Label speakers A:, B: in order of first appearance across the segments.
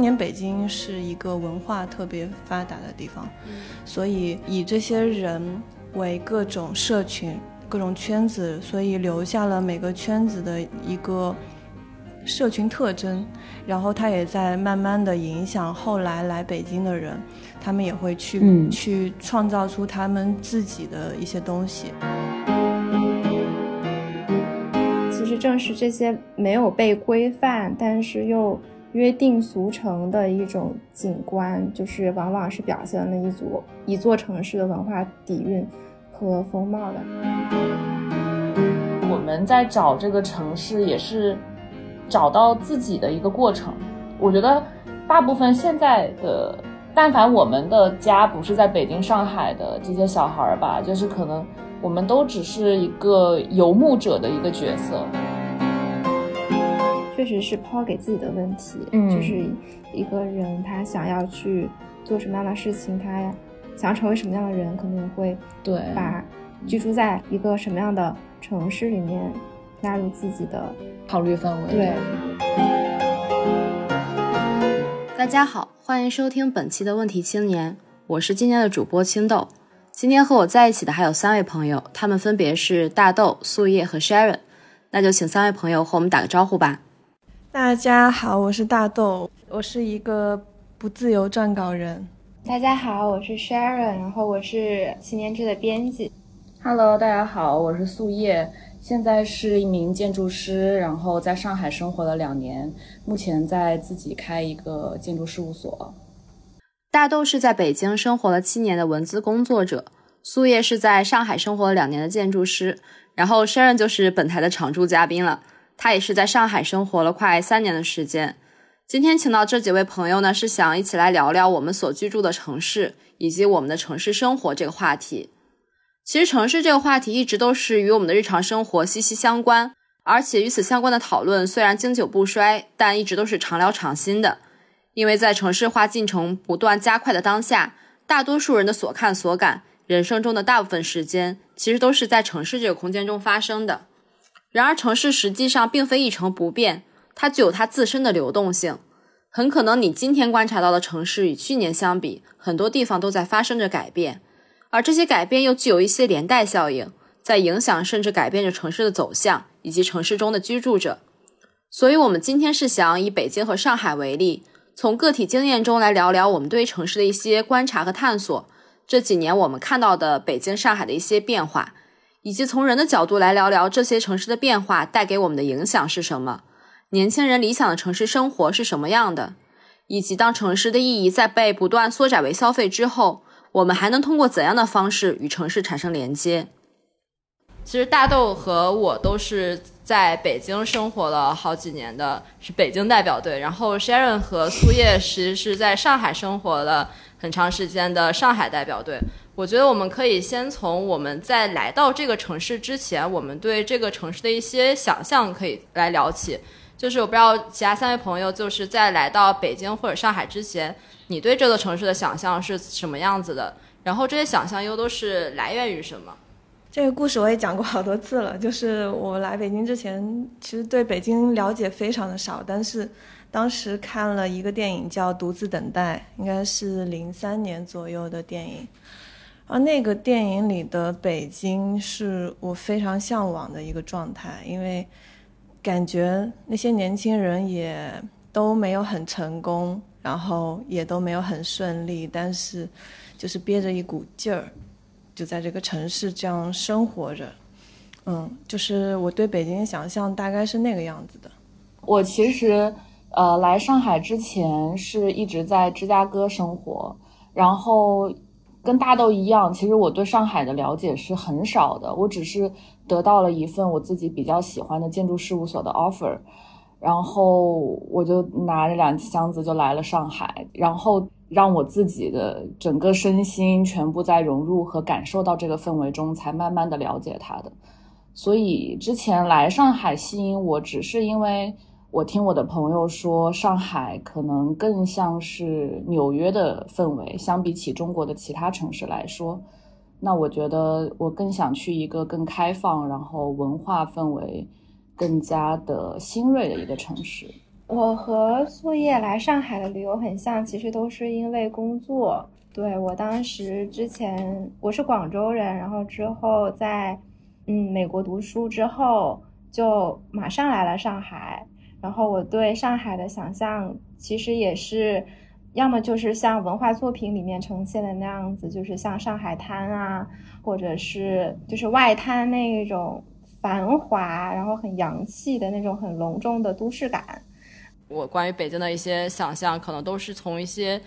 A: 当年北京是一个文化特别发达的地方，所以以这些人为各种社群、各种圈子，所以留下了每个圈子的一个社群特征。然后他也在慢慢的影响后来来北京的人，他们也会去去创造出他们自己的一些东西。
B: 其实正是这些没有被规范，但是又约定俗成的一种景观，就是往往是表现了一组一座城市的文化底蕴和风貌的。
C: 我们在找这个城市，也是找到自己的一个过程。我觉得大部分现在的，但凡我们的家不是在北京、上海的这些小孩儿吧，就是可能。我们都只是一个游牧者的一个角色，
B: 确实是抛给自己的问题，
C: 嗯，
B: 就是一个人他想要去做什么样的事情，他想成为什么样的人，可能会
C: 对
B: 把居住在一个什么样的城市里面纳入自己的
C: 考虑范围。
B: 对，
D: 大家好，欢迎收听本期的问题青年，我是今天的主播青豆。今天和我在一起的还有三位朋友，他们分别是大豆、素叶和 Sharon。那就请三位朋友和我们打个招呼吧。
A: 大家好，我是大豆，我是一个不自由撰稿人。
B: 大家好，我是 Sharon，然后我是七年制的编辑。
C: Hello，大家好，我是素叶，现在是一名建筑师，然后在上海生活了两年，目前在自己开一个建筑事务所。
D: 大豆是在北京生活了七年的文字工作者，素叶是在上海生活了两年的建筑师，然后 Sharon 就是本台的常驻嘉宾了，他也是在上海生活了快三年的时间。今天请到这几位朋友呢，是想一起来聊聊我们所居住的城市以及我们的城市生活这个话题。其实城市这个话题一直都是与我们的日常生活息息相关，而且与此相关的讨论虽然经久不衰，但一直都是常聊常新的。因为在城市化进程不断加快的当下，大多数人的所看所感，人生中的大部分时间，其实都是在城市这个空间中发生的。然而，城市实际上并非一成不变，它具有它自身的流动性。很可能你今天观察到的城市与去年相比，很多地方都在发生着改变，而这些改变又具有一些连带效应，在影响甚至改变着城市的走向以及城市中的居住者。所以，我们今天是想以北京和上海为例。从个体经验中来聊聊我们对城市的一些观察和探索，这几年我们看到的北京、上海的一些变化，以及从人的角度来聊聊这些城市的变化带给我们的影响是什么，年轻人理想的城市生活是什么样的，以及当城市的意义在被不断缩窄为消费之后，我们还能通过怎样的方式与城市产生连接？
E: 其实大豆和我都是在北京生活了好几年的，是北京代表队。然后 Sharon 和苏叶其实是在上海生活了很长时间的上海代表队。我觉得我们可以先从我们在来到这个城市之前，我们对这个城市的一些想象可以来聊起。就是我不知道其他三位朋友，就是在来到北京或者上海之前，你对这座城市的想象是什么样子的？然后这些想象又都是来源于什么？
A: 这个故事我也讲过好多次了，就是我来北京之前，其实对北京了解非常的少，但是当时看了一个电影叫《独自等待》，应该是零三年左右的电影，而那个电影里的北京是我非常向往的一个状态，因为感觉那些年轻人也都没有很成功，然后也都没有很顺利，但是就是憋着一股劲儿。就在这个城市这样生活着，嗯，就是我对北京的想象大概是那个样子的。
C: 我其实，呃，来上海之前是一直在芝加哥生活，然后跟大豆一样，其实我对上海的了解是很少的。我只是得到了一份我自己比较喜欢的建筑事务所的 offer，然后我就拿着两箱子就来了上海，然后。让我自己的整个身心全部在融入和感受到这个氛围中，才慢慢的了解它的。所以之前来上海吸引我，只是因为我听我的朋友说，上海可能更像是纽约的氛围，相比起中国的其他城市来说，那我觉得我更想去一个更开放，然后文化氛围更加的新锐的一个城市。
B: 我和素叶来上海的理由很像，其实都是因为工作。对我当时之前我是广州人，然后之后在嗯美国读书之后，就马上来了上海。然后我对上海的想象其实也是，要么就是像文化作品里面呈现的那样子，就是像上海滩啊，或者是就是外滩那一种繁华，然后很洋气的那种很隆重的都市感。
D: 我关于北京的一些想象，可能都是从一些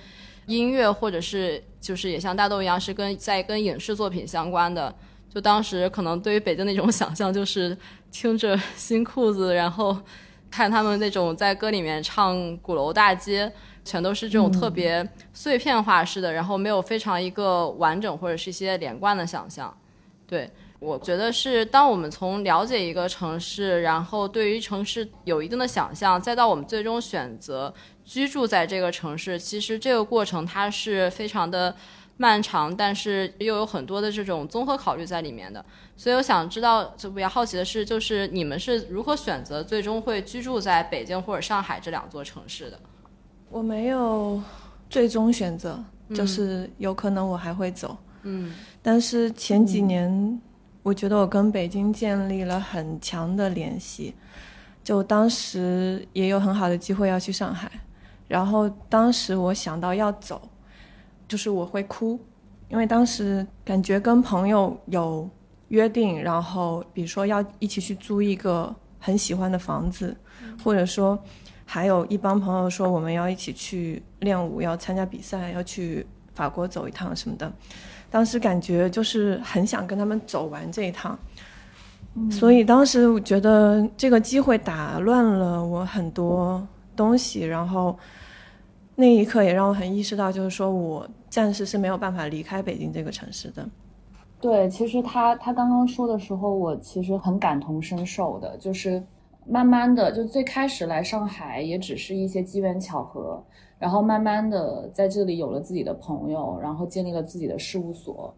D: 音乐，或者是就是也像大豆一样，是跟在跟影视作品相关的。就当时可能对于北京那种想象，就是听着新裤子，然后看他们那种在歌里面唱《鼓楼大街》，全都是这种特别碎片化式的，然后没有非常一个完整或者是一些连贯的想象，对。我觉得是，当我们从了解一个城市，然后对于城市有一定的想象，再到我们最终选择居住在这个城市，其实这个过程它是非常的漫长，但是又有很多的这种综合考虑在里面的。所以我想知道，就比较好奇的是，就是你们是如何选择最终会居住在北京或者上海这两座城市的？
A: 我没有最终选择，就是有可能我还会走。
D: 嗯，
A: 但是前几年。我觉得我跟北京建立了很强的联系，就当时也有很好的机会要去上海，然后当时我想到要走，就是我会哭，因为当时感觉跟朋友有约定，然后比如说要一起去租一个很喜欢的房子，或者说还有一帮朋友说我们要一起去练舞，要参加比赛，要去法国走一趟什么的。当时感觉就是很想跟他们走完这一趟，所以当时我觉得这个机会打乱了我很多东西，然后那一刻也让我很意识到，就是说我暂时是没有办法离开北京这个城市的。
C: 对，其实他他刚刚说的时候，我其实很感同身受的，就是慢慢的，就最开始来上海也只是一些机缘巧合。然后慢慢的在这里有了自己的朋友，然后建立了自己的事务所，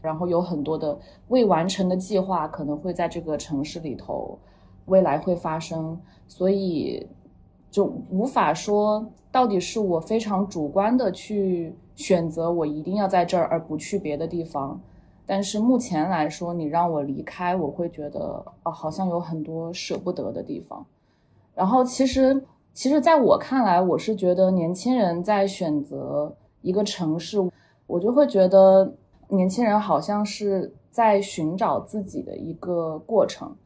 C: 然后有很多的未完成的计划可能会在这个城市里头，未来会发生，所以就无法说到底是我非常主观的去选择我一定要在这儿而不去别的地方，但是目前来说，你让我离开，我会觉得啊，好像有很多舍不得的地方，然后其实。其实，在我看来，我是觉得年轻人在选择一个城市，我就会觉得年轻人好像是在寻找自己的一个过程，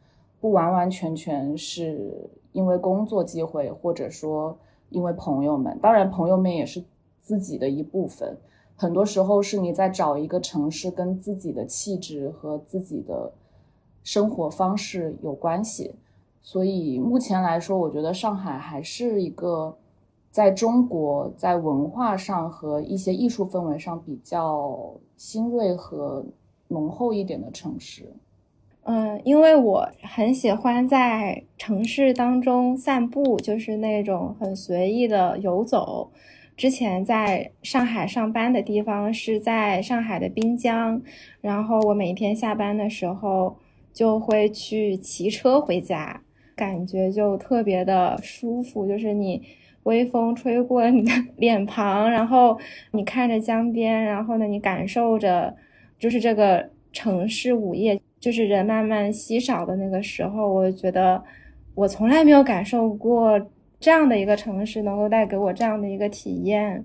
C: 不完完全全是因为工作机会，或者说因为朋友们。当然，朋友们也是自己的一部分。很多时候是你在找一个城市，跟自己的气质和自己的生活方式有关系。所以目前来说，我觉得上海还是一个在中国在文化上和一些艺术氛围上比较新锐和浓厚一点的城市。
B: 嗯，因为我很喜欢在城市当中散步，就是那种很随意的游走。之前在上海上班的地方是在上海的滨江，然后我每天下班的时候就会去骑车回家。感觉就特别的舒服，就是你微风吹过你的 脸庞，然后你看着江边，然后呢，你感受着，就是这个城市午夜，就是人慢慢稀少的那个时候，我觉得我从来没有感受过这样的一个城市能够带给我这样的一个体验。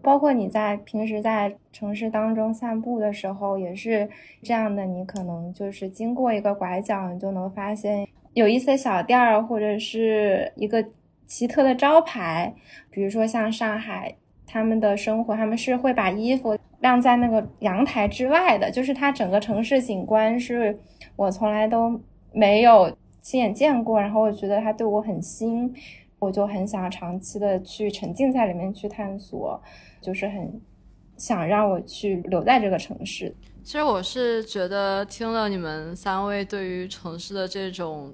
B: 包括你在平时在城市当中散步的时候也是这样的，你可能就是经过一个拐角，你就能发现。有一些小店儿，或者是一个奇特的招牌，比如说像上海，他们的生活，他们是会把衣服晾在那个阳台之外的，就是它整个城市景观是我从来都没有亲眼见过，然后我觉得它对我很新，我就很想长期的去沉浸在里面去探索，就是很想让我去留在这个城市。
D: 其实我是觉得听了你们三位对于城市的这种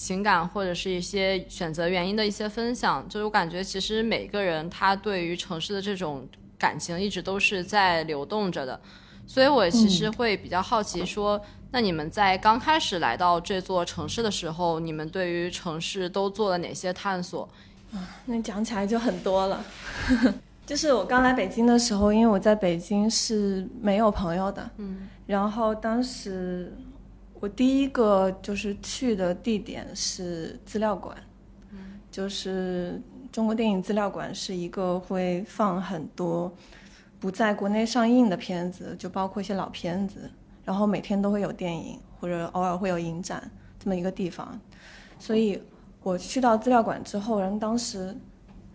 D: 情感或者是一些选择原因的一些分享，就是我感觉其实每个人他对于城市的这种感情一直都是在流动着的，所以我其实会比较好奇说，那你们在刚开始来到这座城市的时候，你们对于城市都做了哪些探索？
A: 那讲起来就很多了。就是我刚来北京的时候，因为我在北京是没有朋友的，
D: 嗯，
A: 然后当时我第一个就是去的地点是资料馆，
D: 嗯，
A: 就是中国电影资料馆是一个会放很多不在国内上映的片子，就包括一些老片子，然后每天都会有电影或者偶尔会有影展这么一个地方，所以我去到资料馆之后，然后当时。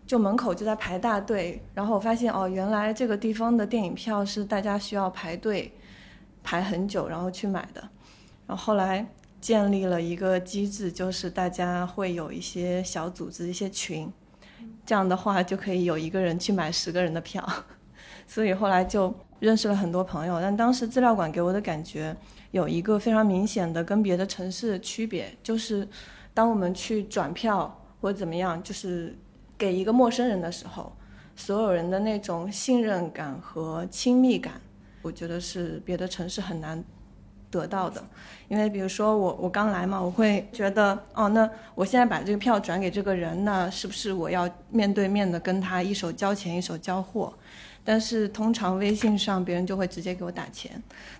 A: 就门口就在排大队，然后我发现哦，原来这个地方的电影票是大家需要排队排很久，然后去买的。然后后来建立了一个机制，就是大家会有一些小组织、一些群，这样的话就可以有一个人去买十个人的票。所以后来就认识了很多朋友。但当时资料馆给我的感觉有一个非常明显的跟别的城市区别，就是当我们去转票或者怎么样，就是。给一个陌生人的时候，所有人的那种信任感和亲密感，我觉得是别的城市很难得到的。因为比如说我我刚来嘛，我会觉得哦，那我现在把这个票转给这个人，那是不是我要面对面的跟他一手交钱一手交货？但是通常微信上别人就会直接给我打钱，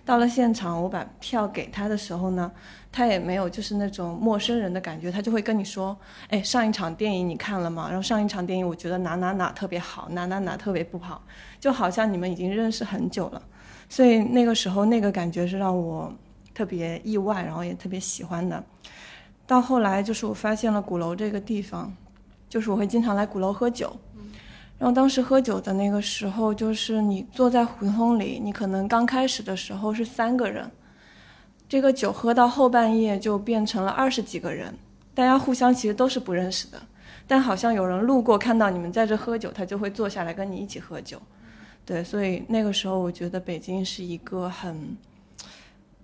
A: 到了现场我把票给他的时候呢，他也没有就是那种陌生人的感觉，他就会跟你说，哎，上一场电影你看了吗？然后上一场电影我觉得哪哪哪特别好，哪哪哪特别不好，就好像你们已经认识很久了，所以那个时候那个感觉是让我特别意外，然后也特别喜欢的。到后来就是我发现了鼓楼这个地方，就是我会经常来鼓楼喝酒。然后当时喝酒的那个时候，就是你坐在胡同里，你可能刚开始的时候是三个人，这个酒喝到后半夜就变成了二十几个人，大家互相其实都是不认识的，但好像有人路过看到你们在这喝酒，他就会坐下来跟你一起喝酒，对，所以那个时候我觉得北京是一个很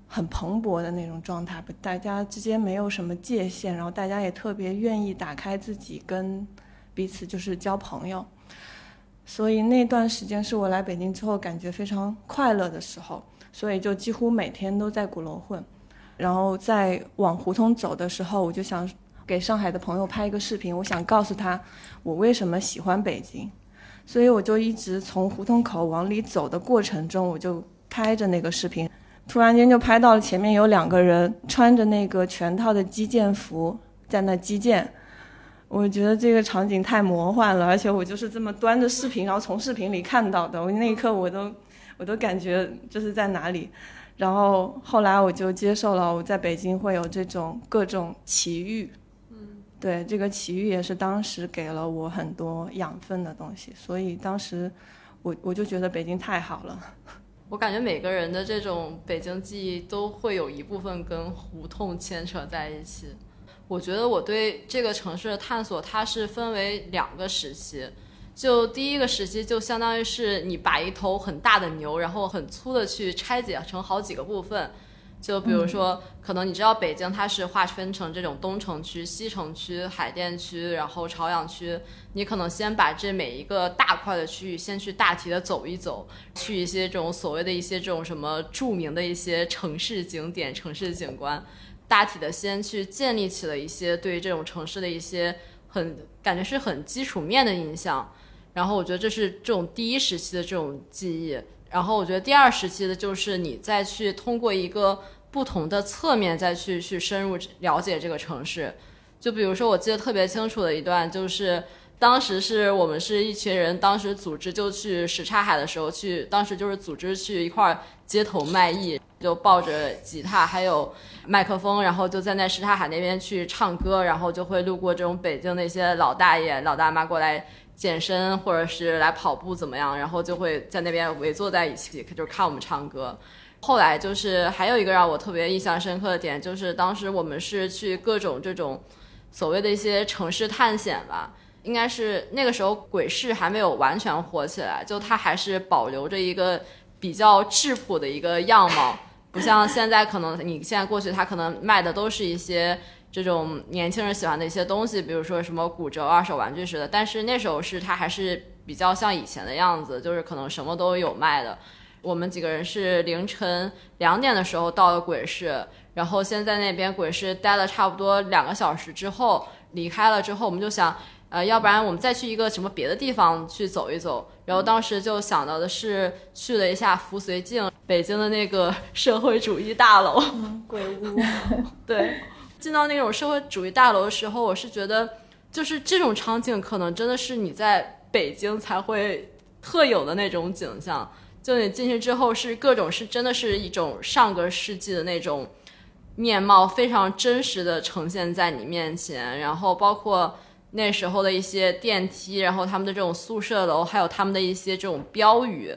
A: 很蓬勃的那种状态，大家之间没有什么界限，然后大家也特别愿意打开自己跟彼此就是交朋友。所以那段时间是我来北京之后感觉非常快乐的时候，所以就几乎每天都在鼓楼混，然后在往胡同走的时候，我就想给上海的朋友拍一个视频，我想告诉他我为什么喜欢北京，所以我就一直从胡同口往里走的过程中，我就拍着那个视频，突然间就拍到了前面有两个人穿着那个全套的击剑服在那击剑。我觉得这个场景太魔幻了，而且我就是这么端着视频，然后从视频里看到的。我那一刻我都，我都感觉这是在哪里。然后后来我就接受了，我在北京会有这种各种奇遇。对，这个奇遇也是当时给了我很多养分的东西。所以当时我我就觉得北京太好了。
D: 我感觉每个人的这种北京记忆都会有一部分跟胡同牵扯在一起。我觉得我对这个城市的探索，它是分为两个时期。就第一个时期，就相当于是你把一头很大的牛，然后很粗的去拆解成好几个部分。就比如说，可能你知道北京它是划分成这种东城区、西城区、海淀区，然后朝阳区。你可能先把这每一个大块的区域先去大体的走一走，去一些这种所谓的一些这种什么著名的一些城市景点、城市景观。大体的先去建立起了一些对于这种城市的一些很感觉是很基础面的印象，然后我觉得这是这种第一时期的这种记忆，然后我觉得第二时期的就是你再去通过一个不同的侧面再去去深入了解这个城市，就比如说我记得特别清楚的一段就是当时是我们是一群人，当时组织就去什刹海的时候去，当时就是组织去一块儿街头卖艺。就抱着吉他还有麦克风，然后就在那什刹海那边去唱歌，然后就会路过这种北京那些老大爷老大妈过来健身或者是来跑步怎么样，然后就会在那边围坐在一起，就是看我们唱歌。后来就是还有一个让我特别印象深刻的点，就是当时我们是去各种这种所谓的一些城市探险吧，应该是那个时候鬼市还没有完全火起来，就它还是保留着一个比较质朴的一个样貌。不像现在，可能你现在过去，它可能卖的都是一些这种年轻人喜欢的一些东西，比如说什么骨折、二手玩具似的。但是那时候是它还是比较像以前的样子，就是可能什么都有卖的。我们几个人是凌晨两点的时候到了鬼市，然后先在那边鬼市待了差不多两个小时之后离开了之后，我们就想，呃，要不然我们再去一个什么别的地方去走一走。然后当时就想到的是去了一下福绥靖，北京的那个社会主义大楼，
A: 鬼屋。
D: 对，进到那种社会主义大楼的时候，我是觉得就是这种场景可能真的是你在北京才会特有的那种景象。就你进去之后是各种是真的是一种上个世纪的那种面貌，非常真实的呈现在你面前，然后包括。那时候的一些电梯，然后他们的这种宿舍楼，还有他们的一些这种标语，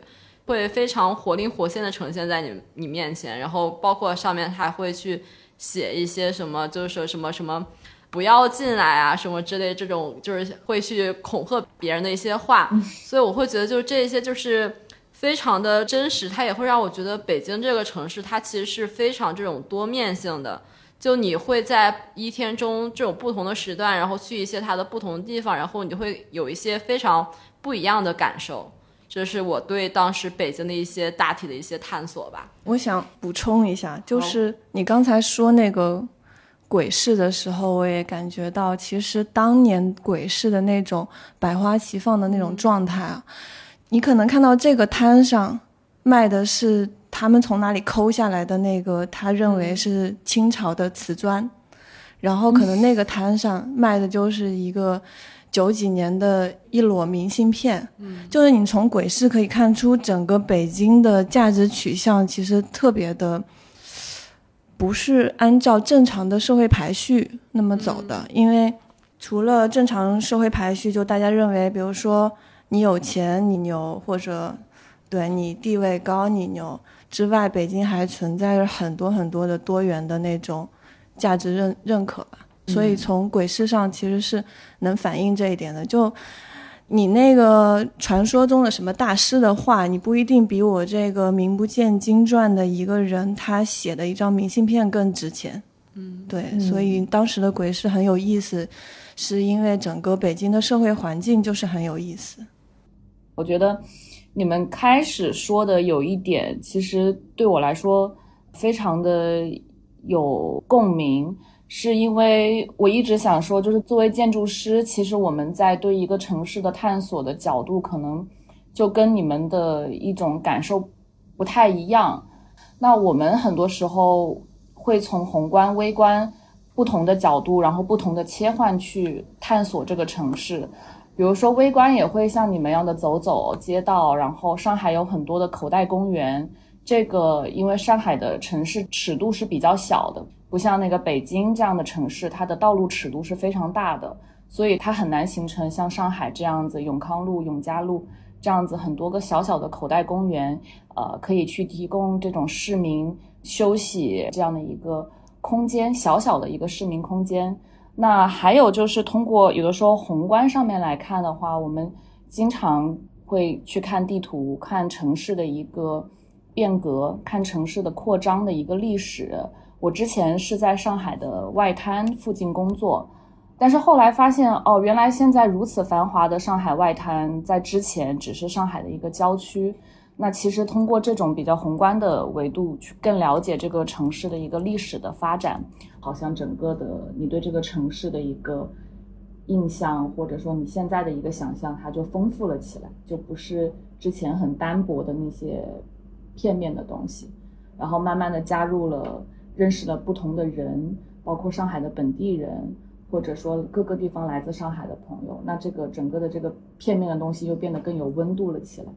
D: 会非常活灵活现的呈现在你你面前。然后包括上面还会去写一些什么，就是说什么什么不要进来啊，什么之类这种，就是会去恐吓别人的一些话。所以我会觉得，就是这些就是非常的真实，它也会让我觉得北京这个城市，它其实是非常这种多面性的。就你会在一天中这种不同的时段，然后去一些它的不同的地方，然后你就会有一些非常不一样的感受。这是我对当时北京的一些大体的一些探索吧。
A: 我想补充一下，就是你刚才说那个鬼市的时候，我也感觉到，其实当年鬼市的那种百花齐放的那种状态啊，你可能看到这个摊上卖的是。他们从哪里抠下来的那个，他认为是清朝的瓷砖，然后可能那个摊上卖的就是一个九几年的一摞明信片。嗯，就是你从鬼市可以看出，整个北京的价值取向其实特别的，不是按照正常的社会排序那么走的。因为除了正常社会排序，就大家认为，比如说你有钱你牛，或者对你地位高你牛。之外，北京还存在着很多很多的多元的那种价值认认可吧，所以从鬼市上其实是能反映这一点的。就你那个传说中的什么大师的话，你不一定比我这个名不见经传的一个人他写的一张明信片更值钱。嗯，对，所以当时的鬼市很有意思，是因为整个北京的社会环境就是很有意思。
C: 我觉得。你们开始说的有一点，其实对我来说非常的有共鸣，是因为我一直想说，就是作为建筑师，其实我们在对一个城市的探索的角度，可能就跟你们的一种感受不太一样。那我们很多时候会从宏观、微观不同的角度，然后不同的切换去探索这个城市。比如说，微观也会像你们一样的走走街道，然后上海有很多的口袋公园。这个因为上海的城市尺度是比较小的，不像那个北京这样的城市，它的道路尺度是非常大的，所以它很难形成像上海这样子永康路、永嘉路这样子很多个小小的口袋公园，呃，可以去提供这种市民休息这样的一个空间，小小的一个市民空间。那还有就是通过有的时候宏观上面来看的话，我们经常会去看地图，看城市的一个变革，看城市的扩张的一个历史。我之前是在上海的外滩附近工作，但是后来发现哦，原来现在如此繁华的上海外滩，在之前只是上海的一个郊区。那其实通过这种比较宏观的维度去更了解这个城市的一个历史的发展，好像整个的你对这个城市的一个印象，或者说你现在的一个想象，它就丰富了起来，就不是之前很单薄的那些片面的东西，然后慢慢的加入了认识了不同的人，包括上海的本地人，或者说各个地方来自上海的朋友，那这个整个的这个片面的东西又变得更有温度了起来。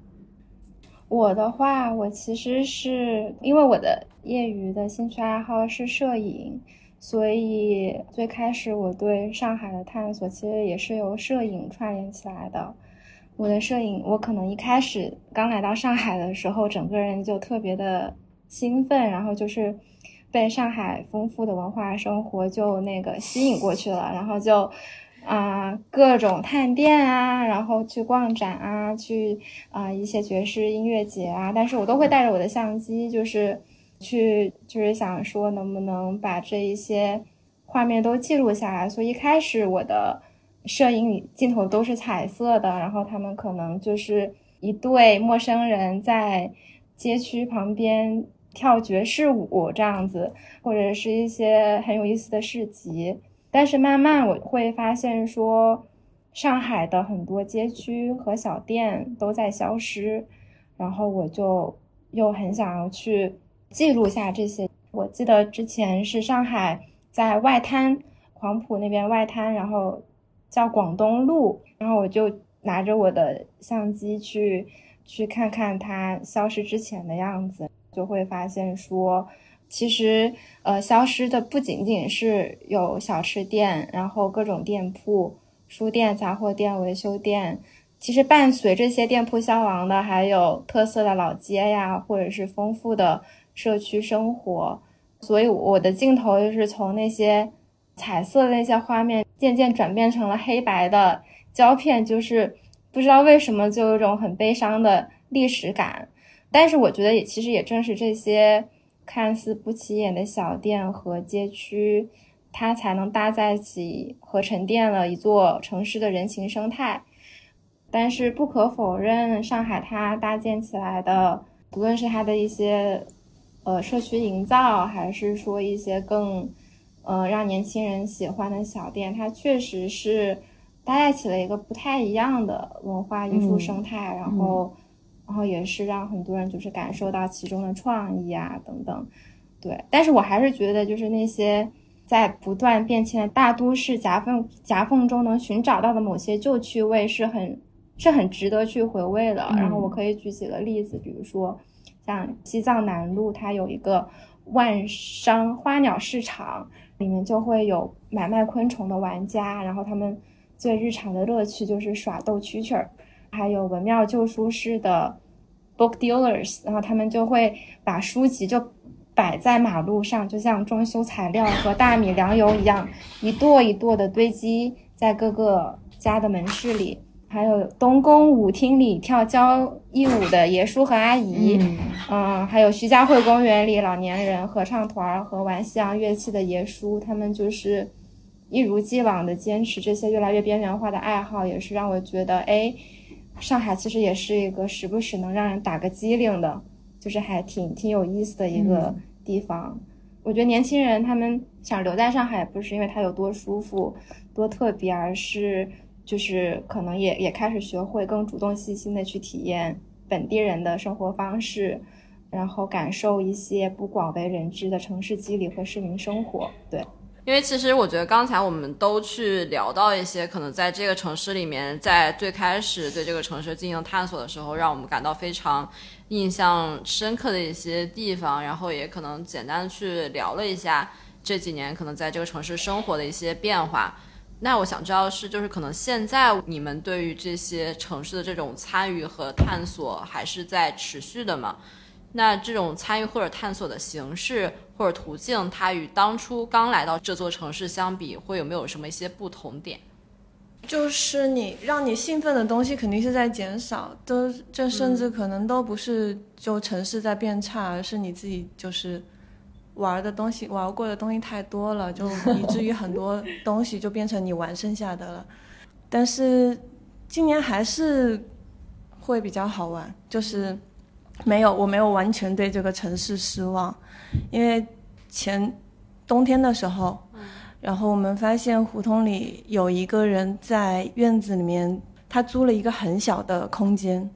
B: 我的话，我其实是因为我的业余的兴趣爱好是摄影，所以最开始我对上海的探索其实也是由摄影串联起来的。我的摄影，我可能一开始刚来到上海的时候，整个人就特别的兴奋，然后就是被上海丰富的文化生活就那个吸引过去了，然后就。啊，各种探店啊，然后去逛展啊，去啊一些爵士音乐节啊，但是我都会带着我的相机，就是去，就是想说能不能把这一些画面都记录下来。所以一开始我的摄影镜头都是彩色的，然后他们可能就是一对陌生人在街区旁边跳爵士舞这样子，或者是一些很有意思的市集。但是慢慢我会发现，说上海的很多街区和小店都在消失，然后我就又很想要去记录下这些。我记得之前是上海在外滩黄埔那边外滩，然后叫广东路，然后我就拿着我的相机去去看看它消失之前的样子，就会发现说，其实呃消失的不仅仅是有小吃店，然后各种店铺。书店、杂货店、维修店，其实伴随这些店铺消亡的，还有特色的老街呀，或者是丰富的社区生活。所以我的镜头就是从那些彩色的那些画面，渐渐转变成了黑白的胶片，就是不知道为什么就有一种很悲伤的历史感。但是我觉得，也其实也正是这些看似不起眼的小店和街区。它才能搭在一起和沉淀了一座城市的人情生态。但是不可否认，上海它搭建起来的，不论是它的一些呃社区营造，还是说一些更呃让年轻人喜欢的小店，它确实是搭载起了一个不太一样的文化艺术生态。然后，然后也是让很多人就是感受到其中的创意啊等等。对，但是我还是觉得就是那些。在不断变迁的大都市夹缝夹缝中，能寻找到的某些旧趣味是很是很值得去回味的。然后我可以举几个例子，比如说像西藏南路，它有一个万商花鸟市场，里面就会有买卖昆虫的玩家，然后他们最日常的乐趣就是耍逗蛐蛐儿。还有文庙旧书市的 book dealers，然后他们就会把书籍就。摆在马路上，就像装修材料和大米粮油一样，一垛一垛的堆积在各个家的门市里。还有东宫舞厅里跳交谊舞的爷叔和阿姨，嗯，还有徐家汇公园里老年人合唱团和玩西洋乐器的爷叔，他们就是一如既往的坚持这些越来越边缘化的爱好，也是让我觉得，哎，上海其实也是一个时不时能让人打个机灵的，就是还挺挺有意思的一个。地方，我觉得年轻人他们想留在上海，不是因为它有多舒服、多特别，而是就是可能也也开始学会更主动、细心的去体验本地人的生活方式，然后感受一些不广为人知的城市机理和市民生活。对。
D: 因为其实我觉得刚才我们都去聊到一些可能在这个城市里面，在最开始对这个城市进行探索的时候，让我们感到非常印象深刻的一些地方，然后也可能简单的去聊了一下这几年可能在这个城市生活的一些变化。那我想知道是，就是可能现在你们对于这些城市的这种参与和探索还是在持续的吗？那这种参与或者探索的形式或者途径，它与当初刚来到这座城市相比，会有没有什么一些不同点？
A: 就是你让你兴奋的东西肯定是在减少，都这甚至可能都不是就城市在变差，而是你自己就是玩的东西玩过的东西太多了，就 以至于很多东西就变成你玩剩下的了。但是今年还是会比较好玩，就是。没有，我没有完全对这个城市失望，因为前冬天的时候，然后我们发现胡同里有一个人在院子里面，他租了一个很小的空间，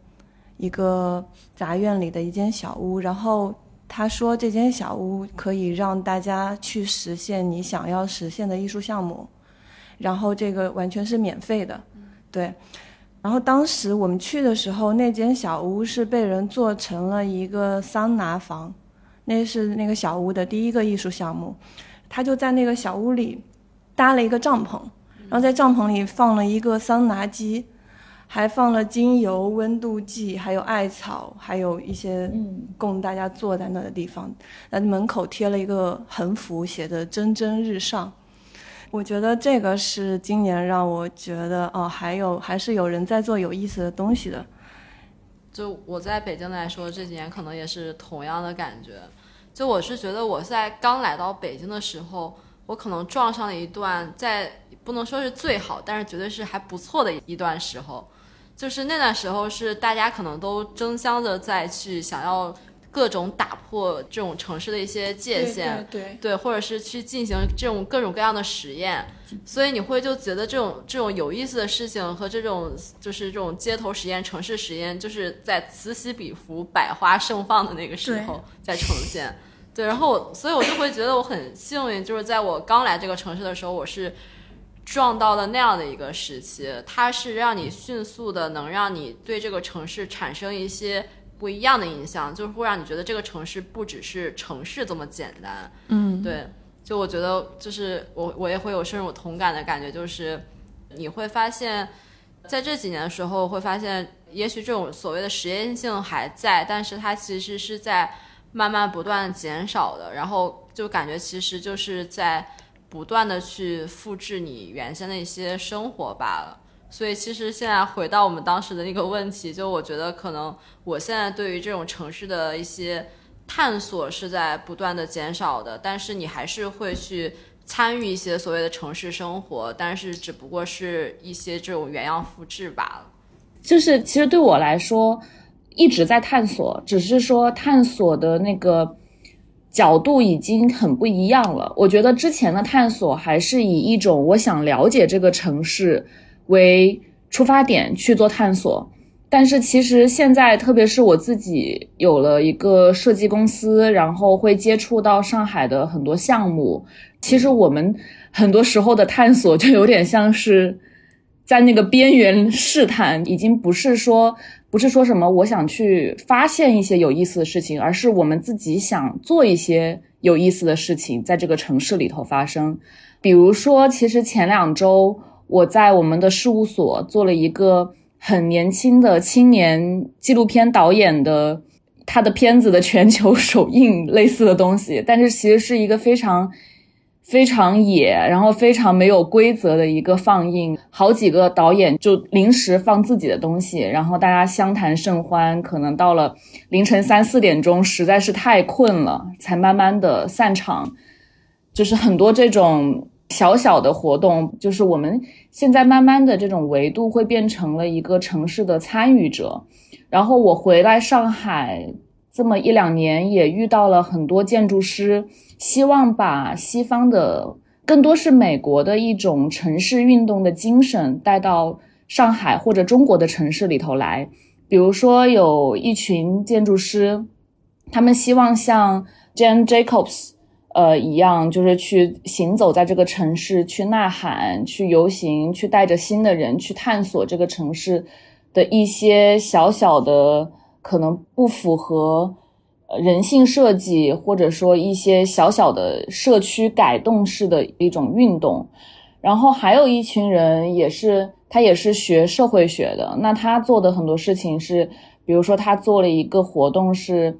A: 一个杂院里的一间小屋，然后他说这间小屋可以让大家去实现你想要实现的艺术项目，然后这个完全是免费的，对。然后当时我们去的时候，那间小屋是被人做成了一个桑拿房，那是那个小屋的第一个艺术项目。他就在那个小屋里搭了一个帐篷，然后在帐篷里放了一个桑拿机，还放了精油、温度计，还有艾草，还有一些供大家坐在那的地方。那门口贴了一个横幅，写的“蒸蒸日上”。我觉得这个是今年让我觉得哦，还有还是有人在做有意思的东西的。
D: 就我在北京来说，这几年可能也是同样的感觉。就我是觉得我在刚来到北京的时候，我可能撞上了一段在不能说是最好，但是绝对是还不错的一段时候。就是那段时候是大家可能都争相的在去想要各种打破这种城市的一些界限，
A: 对对
D: 对，或者是去进行这种各种各样的实验，所以你会就觉得这种这种有意思的事情和这种就是这种街头实验、城市实验，就是在此起彼伏、百花盛放的那个时候在呈现。对，然后我所以我就会觉得我很幸运，就是在我刚来这个城市的时候，我是撞到了那样的一个时期，它是让你迅速的能让你对这个城市产生一些。不一样的印象，就是会让你觉得这个城市不只是城市这么简单。
A: 嗯，
D: 对，就我觉得，就是我我也会有深有同感的感觉，就是你会发现，在这几年的时候，会发现，也许这种所谓的实验性还在，但是它其实是在慢慢不断减少的，然后就感觉其实就是在不断的去复制你原先的一些生活罢了。所以其实现在回到我们当时的那个问题，就我觉得可能我现在对于这种城市的一些探索是在不断的减少的，但是你还是会去参与一些所谓的城市生活，但是只不过是一些这种原样复制罢了。
C: 就是其实对我来说一直在探索，只是说探索的那个角度已经很不一样了。我觉得之前的探索还是以一种我想了解这个城市。为出发点去做探索，但是其实现在，特别是我自己有了一个设计公司，然后会接触到上海的很多项目。其实我们很多时候的探索就有点像是在那个边缘试探，已经不是说不是说什么我想去发现一些有意思的事情，而是我们自己想做一些有意思的事情在这个城市里头发生。比如说，其实前两周。我在我们的事务所做了一个很年轻的青年纪录片导演的他的片子的全球首映类似的东西，但是其实是一个非常非常野，然后非常没有规则的一个放映。好几个导演就临时放自己的东西，然后大家相谈甚欢，可能到了凌晨三四点钟，实在是太困了，才慢慢的散场。就是很多这种。小小的活动，就是我们现在慢慢的这种维度会变成了一个城市的参与者。然后我回来上海这么一两年，也遇到了很多建筑师，希望把西方的更多是美国的一种城市运动的精神带到上海或者中国的城市里头来。比如说有一群建筑师，他们希望像 Jane Jacobs。呃，一样就是去行走在这个城市，去呐喊，去游行，去带着新的人去探索这个城市的一些小小的可能不符合人性设计，或者说一些小小的社区改动式的一种运动。然后还有一群人，也是他也是学社会学的，那他做的很多事情是，比如说他做了一个活动是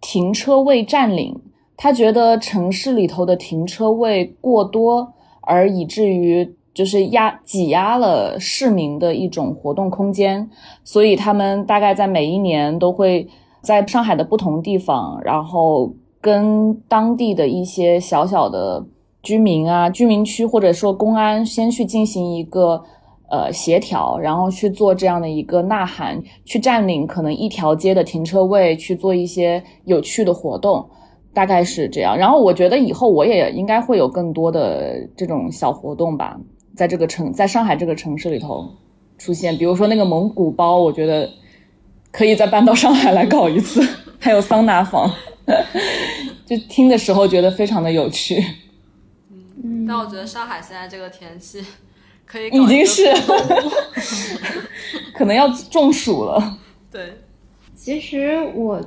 C: 停车位占领。他觉得城市里头的停车位过多，而以至于就是压挤压了市民的一种活动空间，所以他们大概在每一年都会在上海的不同地方，然后跟当地的一些小小的居民啊、居民区或者说公安先去进行一个呃协调，然后去做这样的一个呐喊，去占领可能一条街的停车位，去做一些有趣的活动。大概是这样，然后我觉得以后我也应该会有更多的这种小活动吧，在这个城，在上海这个城市里头出现。比如说那个蒙古包，我觉得可以再搬到上海来搞一次，还有桑拿房，就听的时候觉得非常的有趣。
D: 嗯，但我觉得上海现在这个天气可以
C: 已经是 可能要中暑了。
D: 对，
B: 其实我。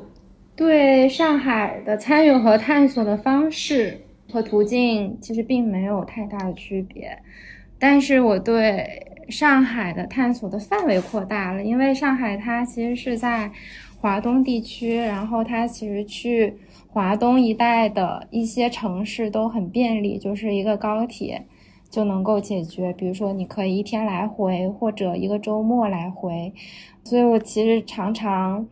B: 对上海的参与和探索的方式和途径其实并没有太大的区别，但是我对上海的探索的范围扩大了，因为上海它其实是在华东地区，然后它其实去华东一带的一些城市都很便利，就是一个高铁就能够解决，比如说你可以一天来回或者一个周末来回，所以我其实常常。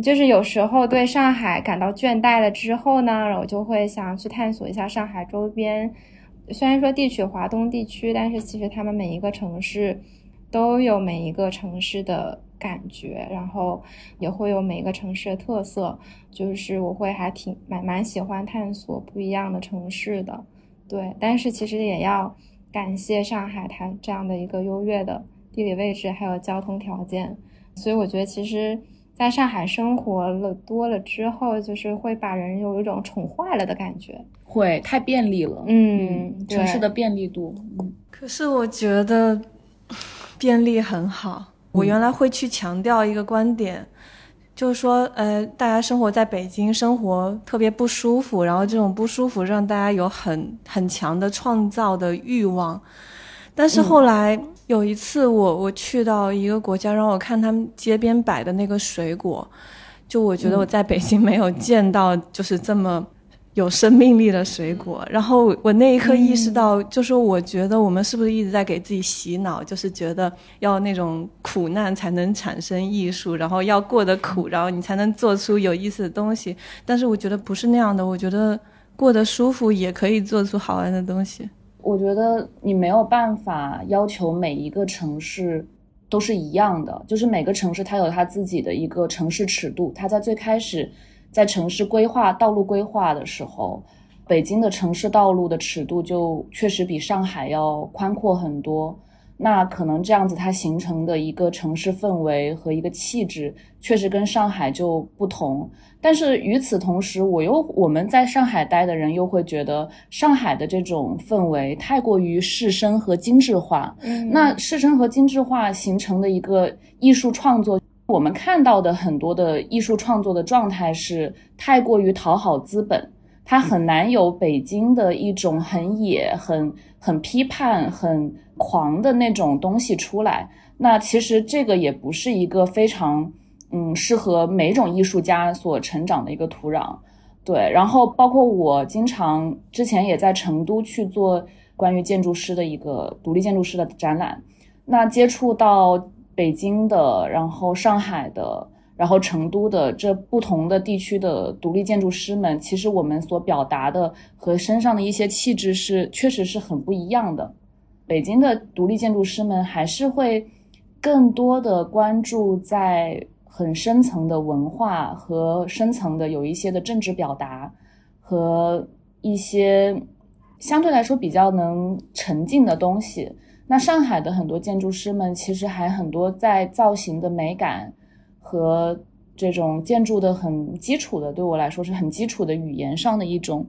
B: 就是有时候对上海感到倦怠了之后呢，我就会想去探索一下上海周边。虽然说地处华东地区，但是其实他们每一个城市都有每一个城市的感觉，然后也会有每一个城市的特色，就是我会还挺蛮蛮喜欢探索不一样的城市的，对。但是其实也要感谢上海它这样的一个优越的地理位置，还有交通条件，所以我觉得其实在上海生活了多了之后，就是会把人有一种宠坏了的感觉，
C: 会太便利了，
B: 嗯，
C: 城市的便利度，嗯。
A: 可是我觉得便利很好。我原来会去强调一个观点，就是说，呃，大家生活在北京，生活特别不舒服，然后这种不舒服让大家有很很强的创造的欲望。但是后来有一次，我我去到一个国家，让我看他们街边摆的那个水果，就我觉得我在北京没有见到，就是这么。有生命力的水果，然后我那一刻意识到，就是我觉得我们是不是一直在给自己洗脑，就是觉得要那种苦难才能产生艺术，然后要过得苦，然后你才能做出有意思的东西。但是我觉得不是那样的，我觉得过得舒服也可以做出好玩的东西。
C: 我觉得你没有办法要求每一个城市都是一样的，就是每个城市它有它自己的一个城市尺度，它在最开始。在城市规划道路规划的时候，北京的城市道路的尺度就确实比上海要宽阔很多。那可能这样子，它形成的一个城市氛围和一个气质，确实跟上海就不同。但是与此同时，我又我们在上海待的人又会觉得，上海的这种氛围太过于市绅和精致化。
B: 嗯，
C: 那市绅和精致化形成的一个艺术创作。我们看到的很多的艺术创作的状态是太过于讨好资本，它很难有北京的一种很野、很很批判、很狂的那种东西出来。那其实这个也不是一个非常嗯适合每种艺术家所成长的一个土壤。对，然后包括我经常之前也在成都去做关于建筑师的一个独立建筑师的展览，那接触到。北京的，然后上海的，然后成都的这不同的地区的独立建筑师们，其实我们所表达的和身上的一些气质是确实是很不一样的。北京的独立建筑师们还是会更多的关注在很深层的文化和深层的有一些的政治表达和一些相对来说比较能沉浸的东西。那上海的很多建筑师们其实还很多在造型的美感和这种建筑的很基础的，对我来说是很基础的语言上的一种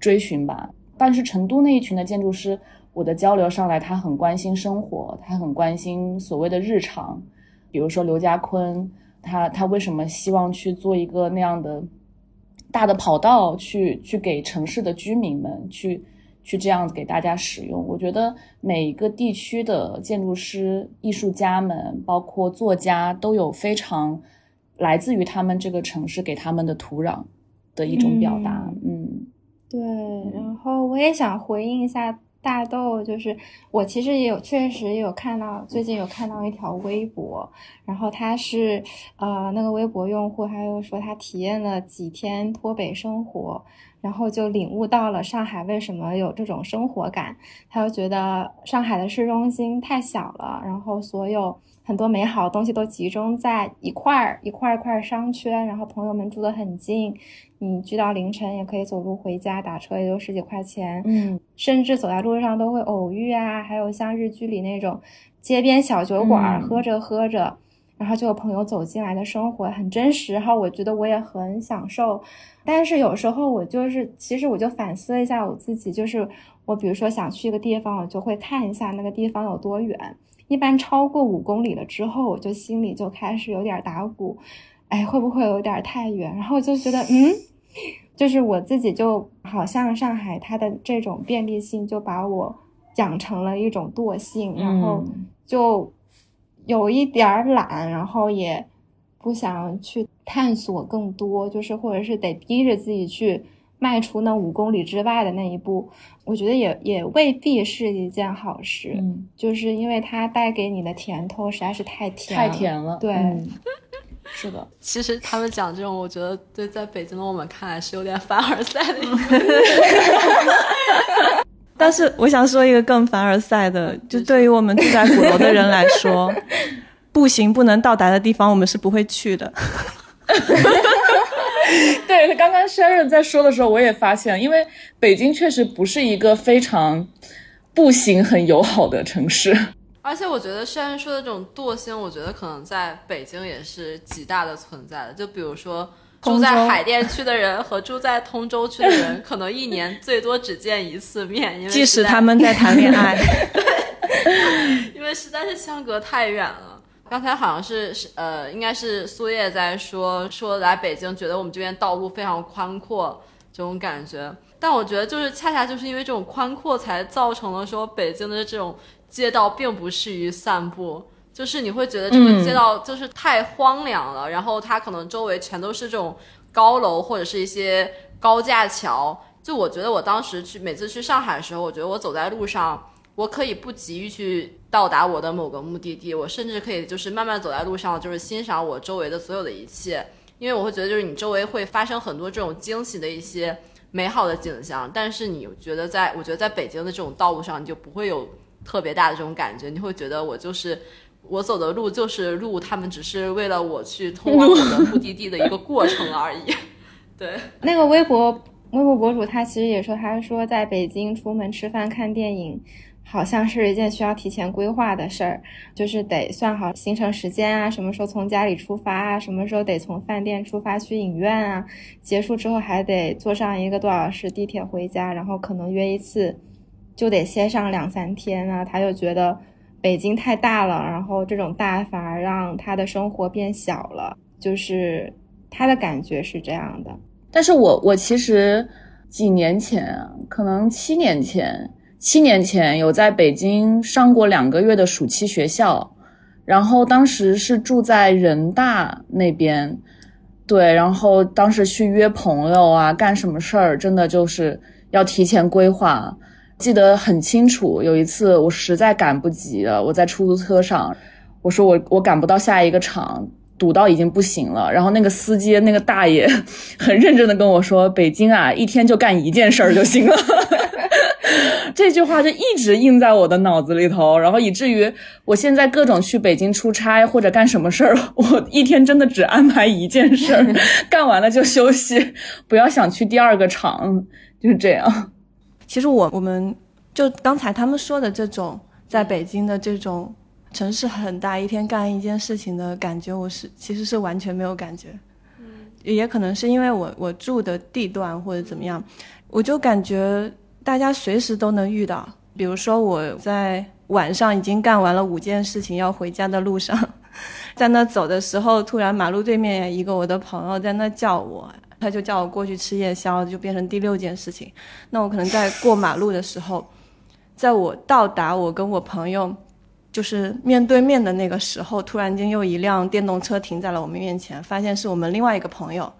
C: 追寻吧。但是成都那一群的建筑师，我的交流上来，他很关心生活，他很关心所谓的日常。比如说刘家坤，他他为什么希望去做一个那样的大的跑道，去去给城市的居民们去。去这样子给大家使用，我觉得每一个地区的建筑师、艺术家们，包括作家，都有非常来自于他们这个城市给他们的土壤的一种表达。嗯，
B: 对。然后我也想回应一下大豆，就是我其实也有确实有看到，最近有看到一条微博，然后他是呃那个微博用户，他又说他体验了几天脱北生活。然后就领悟到了上海为什么有这种生活感，他又觉得上海的市中心太小了，然后所有很多美好的东西都集中在一块儿一块一块商圈，然后朋友们住得很近，你聚到凌晨也可以走路回家，打车也就十几块钱，
C: 嗯，
B: 甚至走在路上都会偶遇啊，还有像日剧里那种街边小酒馆，喝着喝着，然后就有朋友走进来的生活很真实，然后我觉得我也很享受。但是有时候我就是，其实我就反思了一下我自己，就是我比如说想去一个地方，我就会看一下那个地方有多远，一般超过五公里了之后，我就心里就开始有点打鼓，哎，会不会有点太远？然后就觉得，嗯，就是我自己就好像上海它的这种便利性，就把我养成了一种惰性，然后就有一点懒，然后也。不想去探索更多，就是或者是得逼着自己去迈出那五公里之外的那一步，我觉得也也未必是一件好事。
C: 嗯，
B: 就是因为它带给你的甜头实在是太甜，
C: 太甜了。
B: 对，
C: 是的。
D: 其实他们讲这种，我觉得对在北京的我们看来是有点凡尔赛的。
A: 但是我想说一个更凡尔赛的，就对于我们住在鼓楼的人来说。步行不能到达的地方，我们是不会去的。
C: 对，刚刚 Sharon 在说的时候，我也发现，因为北京确实不是一个非常步行很友好的城市。
D: 而且我觉得 Sharon 说的这种惰性，我觉得可能在北京也是极大的存在的。就比如说住在海淀区的人和住在通州区的人，可能一年最多只见一次面，因为
A: 即使他们在谈恋爱，
D: 对，因为实在是相隔太远了。刚才好像是是呃，应该是苏叶在说说来北京，觉得我们这边道路非常宽阔这种感觉。但我觉得就是恰恰就是因为这种宽阔，才造成了说北京的这种街道并不适于散步。就是你会觉得这个街道就是太荒凉了，然后它可能周围全都是这种高楼或者是一些高架桥。就我觉得我当时去每次去上海的时候，我觉得我走在路上。我可以不急于去到达我的某个目的地，我甚至可以就是慢慢走在路上，就是欣赏我周围的所有的一切，因为我会觉得就是你周围会发生很多这种惊喜的一些美好的景象，但是你觉得在我觉得在北京的这种道路上，你就不会有特别大的这种感觉，你会觉得我就是我走的路就是路，他们只是为了我去通往我的目的地的一个过程而已。对，
B: 那个微博微博博主他其实也说，他说在北京出门吃饭看电影。好像是一件需要提前规划的事儿，就是得算好行程时间啊，什么时候从家里出发啊，什么时候得从饭店出发去影院啊，结束之后还得坐上一个多小时地铁回家，然后可能约一次就得歇上两三天啊。他就觉得北京太大了，然后这种大反而让他的生活变小了，就是他的感觉是这样的。
C: 但是我我其实几年前，可能七年前。七年前有在北京上过两个月的暑期学校，然后当时是住在人大那边，对，然后当时去约朋友啊，干什么事儿，真的就是要提前规划。记得很清楚，有一次我实在赶不及了，我在出租车上，我说我我赶不到下一个场，堵到已经不行了。然后那个司机那个大爷 很认真的跟我说：“北京啊，一天就干一件事儿就行了。” 这句话就一直印在我的脑子里头，然后以至于我现在各种去北京出差或者干什么事儿，我一天真的只安排一件事儿，干完了就休息，不要想去第二个场，就是这样。
A: 其实我我们就刚才他们说的这种在北京的这种城市很大，一天干一件事情的感觉，我是其实是完全没有感觉。嗯，也可能是因为我我住的地段或者怎么样，我就感觉。大家随时都能遇到，比如说我在晚上已经干完了五件事情，要回家的路上，在那走的时候，突然马路对面一个我的朋友在那叫我，他就叫我过去吃夜宵，就变成第六件事情。那我可能在过马路的时候，在我到达我跟我朋友就是面对面的那个时候，突然间又一辆电动车停在了我们面前，发现是我们另外一个朋友。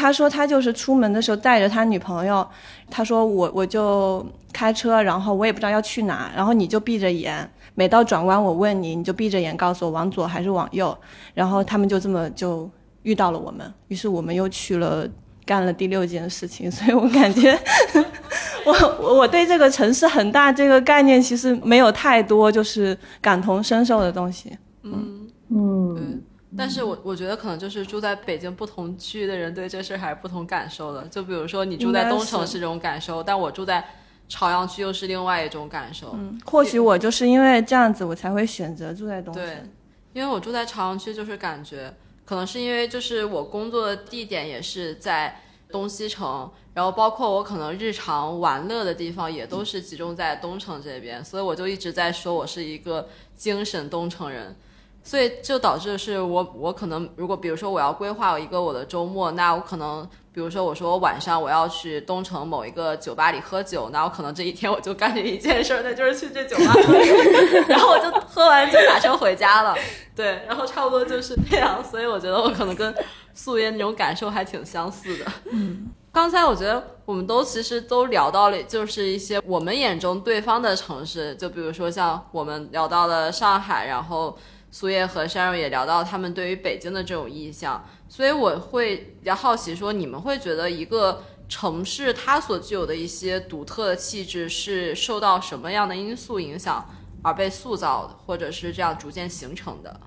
A: 他说他就是出门的时候带着他女朋友，他说我我就开车，然后我也不知道要去哪，然后你就闭着眼，每到转弯我问你，你就闭着眼告诉我往左还是往右，然后他们就这么就遇到了我们，于是我们又去了干了第六件事情，所以我感觉 我我对这个城市很大这个概念其实没有太多就是感同身受的东西，
D: 嗯。嗯。但是我我觉得可能就是住在北京不同区域的人对这事还是不同感受的。就比如说你住在东城是这种感受，但我住在朝阳区又是另外一种感受。
A: 嗯，或许我就是因为这样子，我才会选择住在东城。
D: 对，因为我住在朝阳区，就是感觉可能是因为就是我工作的地点也是在东西城，然后包括我可能日常玩乐的地方也都是集中在东城这边，所以我就一直在说我是一个精神东城人。所以就导致是我我可能如果比如说我要规划一个我的周末，那我可能比如说我说我晚上我要去东城某一个酒吧里喝酒，那我可能这一天我就干这一件事，那就是去这酒吧喝酒，然后我就喝完就打车回家了。对，然后差不多就是这样。所以我觉得我可能跟素颜那种感受还挺相似的。嗯，刚才我觉得我们都其实都聊到了，就是一些我们眼中对方的城市，就比如说像我们聊到了上海，然后。苏叶和山荣也聊到他们对于北京的这种印象，所以我会比较好奇，说你们会觉得一个城市它所具有的一些独特的气质是受到什么样的因素影响而被塑造的，或者是这样逐渐形成的？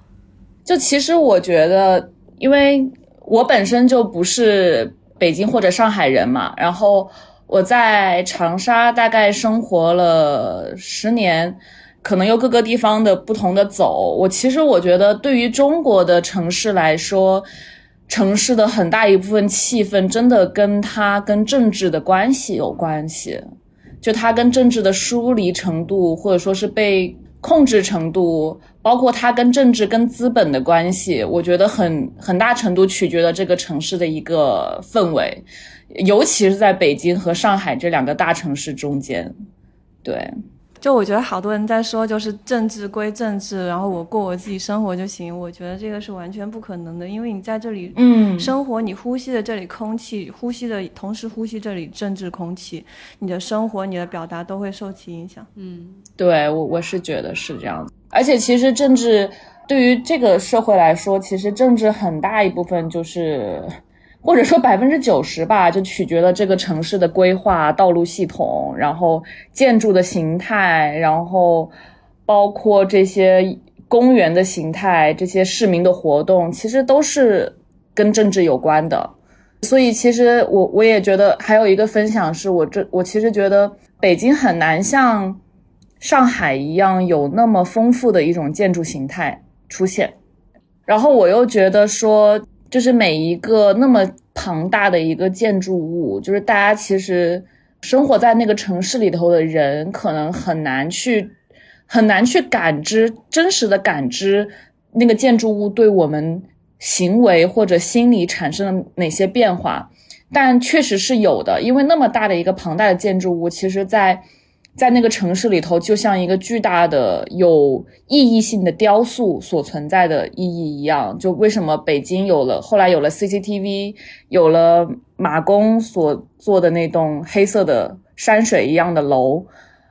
C: 就其实我觉得，因为我本身就不是北京或者上海人嘛，然后我在长沙大概生活了十年，可能有各个地方的不同的走。我其实我觉得，对于中国的城市来说，城市的很大一部分气氛真的跟它跟政治的关系有关系，就它跟政治的疏离程度，或者说是被控制程度。包括它跟政治、跟资本的关系，我觉得很很大程度取决了这个城市的一个氛围，尤其是在北京和上海这两个大城市中间，对。
A: 就我觉得好多人在说，就是政治归政治，然后我过我自己生活就行。我觉得这个是完全不可能的，因为你在这里
C: 嗯
A: 生活，你呼吸的这里空气，呼吸的同时呼吸这里政治空气，你的生活、你的表达都会受其影响。
D: 嗯，
C: 对我我是觉得是这样子。而且其实政治对于这个社会来说，其实政治很大一部分就是。或者说百分之九十吧，就取决了这个城市的规划、道路系统，然后建筑的形态，然后包括这些公园的形态、这些市民的活动，其实都是跟政治有关的。所以，其实我我也觉得还有一个分享是，我这我其实觉得北京很难像上海一样有那么丰富的一种建筑形态出现，然后我又觉得说。就是每一个那么庞大的一个建筑物，就是大家其实生活在那个城市里头的人，可能很难去很难去感知真实的感知那个建筑物对我们行为或者心理产生了哪些变化，但确实是有的，因为那么大的一个庞大的建筑物，其实在。在那个城市里头，就像一个巨大的有意义性的雕塑所存在的意义一样。就为什么北京有了，后来有了 CCTV，有了马工所做的那栋黑色的山水一样的楼，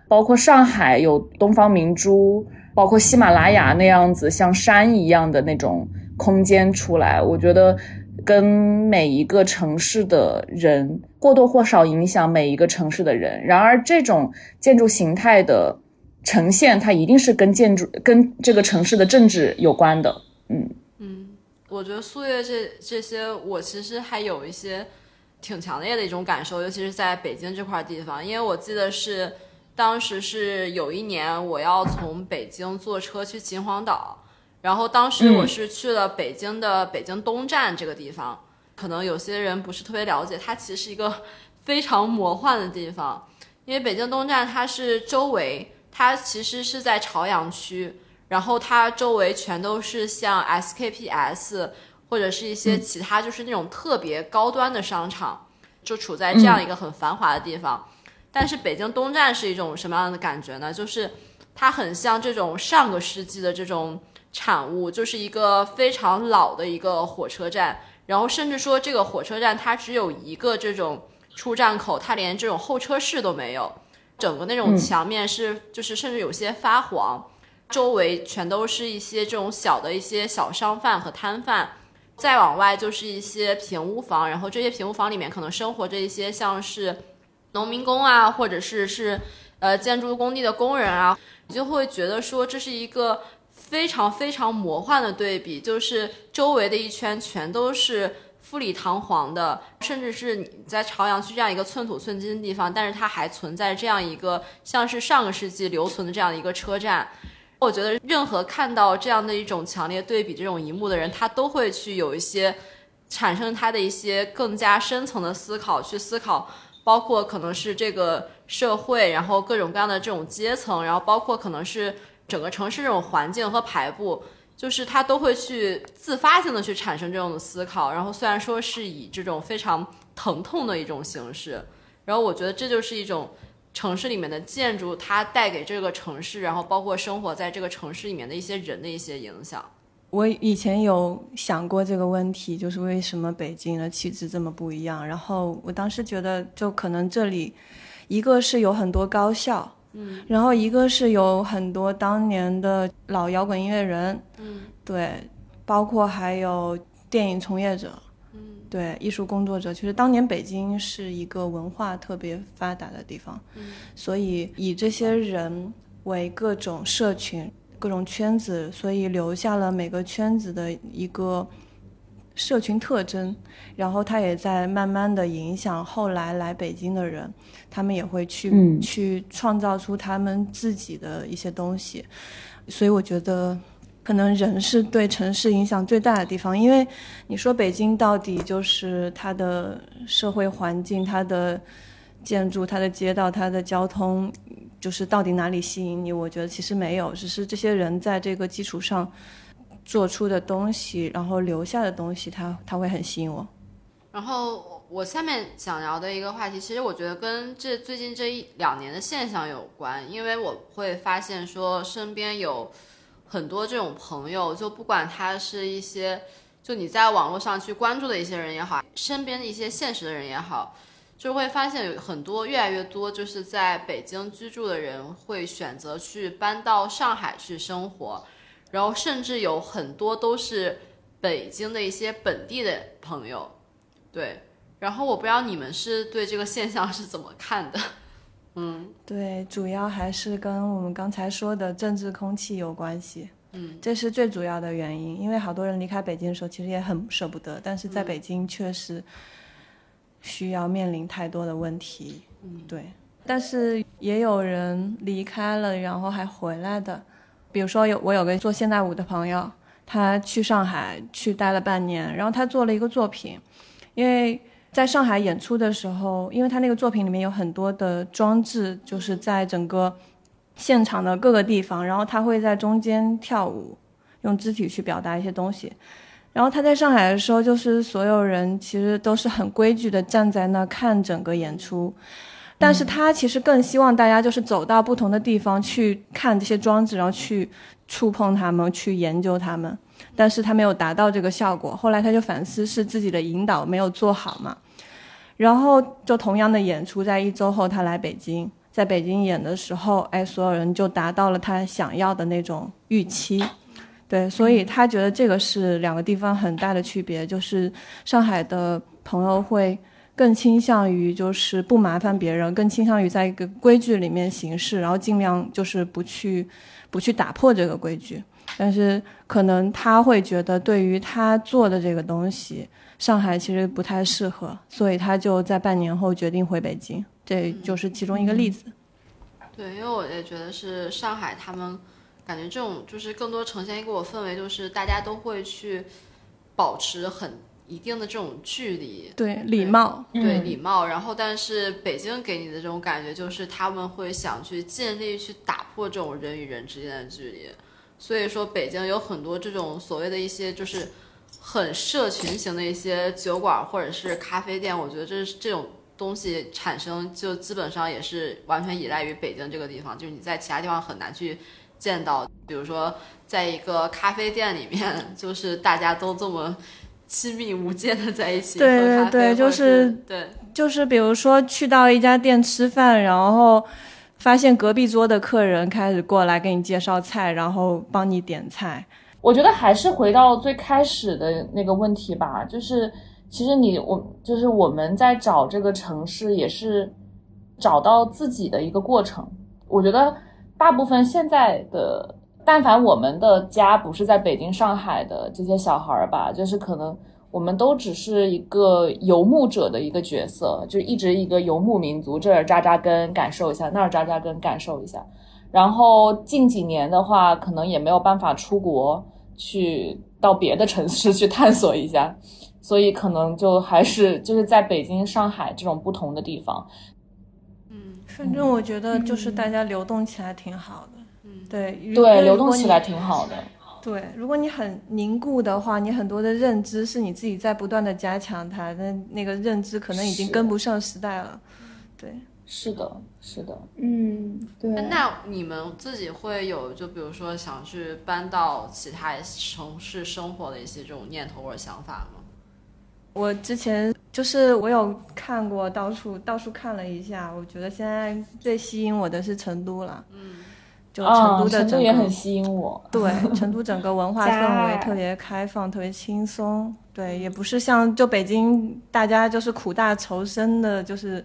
C: 包括上海有东方明珠，包括喜马拉雅那样子像山一样的那种空间出来，我觉得。跟每一个城市的人或多或少影响每一个城市的人。然而，这种建筑形态的呈现，它一定是跟建筑、跟这个城市的政治有关的。嗯
D: 嗯，我觉得素月这这些，我其实还有一些挺强烈的一种感受，尤其是在北京这块地方，因为我记得是当时是有一年我要从北京坐车去秦皇岛。然后当时我是去了北京的北京东站这个地方，可能有些人不是特别了解，它其实是一个非常魔幻的地方。因为北京东站它是周围，它其实是在朝阳区，然后它周围全都是像 SKPS 或者是一些其他就是那种特别高端的商场，就处在这样一个很繁华的地方。但是北京东站是一种什么样的感觉呢？就是它很像这种上个世纪的这种。产物就是一个非常老的一个火车站，然后甚至说这个火车站它只有一个这种出站口，它连这种候车室都没有，整个那种墙面是就是甚至有些发黄，周围全都是一些这种小的一些小商贩和摊贩，再往外就是一些平屋房，然后这些平屋房里面可能生活着一些像是农民工啊，或者是是呃建筑工地的工人啊，你就会觉得说这是一个。非常非常魔幻的对比，就是周围的一圈全都是富丽堂皇的，甚至是你在朝阳区这样一个寸土寸金的地方，但是它还存在这样一个像是上个世纪留存的这样一个车站。我觉得任何看到这样的一种强烈对比这种一幕的人，他都会去有一些产生他的一些更加深层的思考，去思考包括可能是这个社会，然后各种各样的这种阶层，然后包括可能是。整个城市这种环境和排布，就是他都会去自发性的去产生这种思考。然后虽然说是以这种非常疼痛的一种形式，然后我觉得这就是一种城市里面的建筑，它带给这个城市，然后包括生活在这个城市里面的一些人的一些影响。
A: 我以前有想过这个问题，就是为什么北京的气质这么不一样？然后我当时觉得，就可能这里一个是有很多高校。
D: 嗯，
A: 然后一个是有很多当年的老摇滚音乐人，
D: 嗯，
A: 对，包括还有电影从业者，
D: 嗯，
A: 对，艺术工作者。其实当年北京是一个文化特别发达的地方，
D: 嗯，
A: 所以以这些人为各种社群，各种圈子，所以留下了每个圈子的一个社群特征，然后它也在慢慢的影响后来来北京的人，他们也会去、
C: 嗯
A: 去创造出他们自己的一些东西，所以我觉得。可能人是对城市影响最大的地方，因为你说北京到底就是它的社会环境、它的建筑、它的街道、它的交通，就是到底哪里吸引你？我觉得其实没有，只是这些人在这个基础上做出的东西，然后留下的东西，它它会很吸引我。
D: 然后我下面想聊的一个话题，其实我觉得跟这最近这一两年的现象有关，因为我会发现说身边有很多这种朋友，就不管他是一些就你在网络上去关注的一些人也好，身边的一些现实的人也好，就会发现有很多越来越多就是在北京居住的人会选择去搬到上海去生活，然后甚至有很多都是北京的一些本地的朋友。对，然后我不知道你们是对这个现象是怎么看的？嗯，
A: 对，主要还是跟我们刚才说的政治空气有关系。嗯，这是最主要的原因。因为好多人离开北京的时候，其实也很舍不得，但是在北京确实需要面临太多的问题。嗯，对。但是也有人离开了，然后还回来的。比如说有我有个做现代舞的朋友，他去上海去待了半年，然后他做了一个作品，因为。在上海演出的时候，因为他那个作品里面有很多的装置，就是在整个现场的各个地方，然后他会在中间跳舞，用肢体去表达一些东西。然后他在上海的时候，就是所有人其实都是很规矩的站在那看整个演出，但是他其实更希望大家就是走到不同的地方去看这些装置，然后去触碰它们，去研究它们。但是他没有达到这个效果，后来他就反思是自己的引导没有做好嘛，然后就同样的演出，在一周后他来北京，在北京演的时候，哎，所有人就达到了他想要的那种预期，对，所以他觉得这个是两个地方很大的区别，就是上海的朋友会更倾向于就是不麻烦别人，更倾向于在一个规矩里面行事，然后尽量就是不去不去打破这个规矩。但是可能他会觉得，对于他做的这个东西，上海其实不太适合，所以他就在半年后决定回北京，这就是其中一个例子。
D: 对，因为我也觉得是上海，他们感觉这种就是更多呈现一个我氛围，就是大家都会去保持很一定的这种距离，
A: 对礼貌，
D: 对礼貌。然后，但是北京给你的这种感觉，就是他们会想去尽力去打破这种人与人之间的距离。所以说，北京有很多这种所谓的一些就是很社群型的一些酒馆或者是咖啡店，我觉得这是这种东西产生就基本上也是完全依赖于北京这个地方，就是你在其他地方很难去见到。比如说，在一个咖啡店里面，就是大家都这么亲密无间的在一起
A: 对，对对，就
D: 是对
A: 就是比如说去到一家店吃饭，然后发现隔壁桌的客人开始过来给你介绍菜，然后帮你点菜。
C: 我觉得还是回到最开始的那个问题吧，就是其实你我就是我们在找这个城市，也是找到自己的一个过程。我觉得大部分现在的，但凡我们的家不是在北京、上海的这些小孩儿吧，就是可能我们都只是一个游牧者的一个角色，就一直一个游牧民族，这儿扎扎根感受一下，那儿扎扎根感受一下。然后近几年的话，可能也没有办法出国去到别的城市去探索一下，所以可能就还是就是在北京、上海这种不同的地方。
A: 嗯反正我觉得就是大家流动起来挺好的。嗯，对
C: 对，流动起来挺好的。
A: 对，如果你很凝固的话，你很多的认知是你自己在不断的加强它，那那个认知可能已经跟不上时代了。对，
C: 是的，是的。
B: 嗯，对。
D: 那你们自己会有就比如说想去搬到其他城市生活的一些这种念头或者想法吗？
A: 我之前就是我有看过，到处到处看了一下，我觉得现在最吸引我的是成都了。嗯，就成
C: 啊，
A: 都的
C: 成都、也很吸引我。
A: 对，成都整个文化氛围特别开放，特别轻松。对，也不是像就北京大家就是苦大仇深的，就是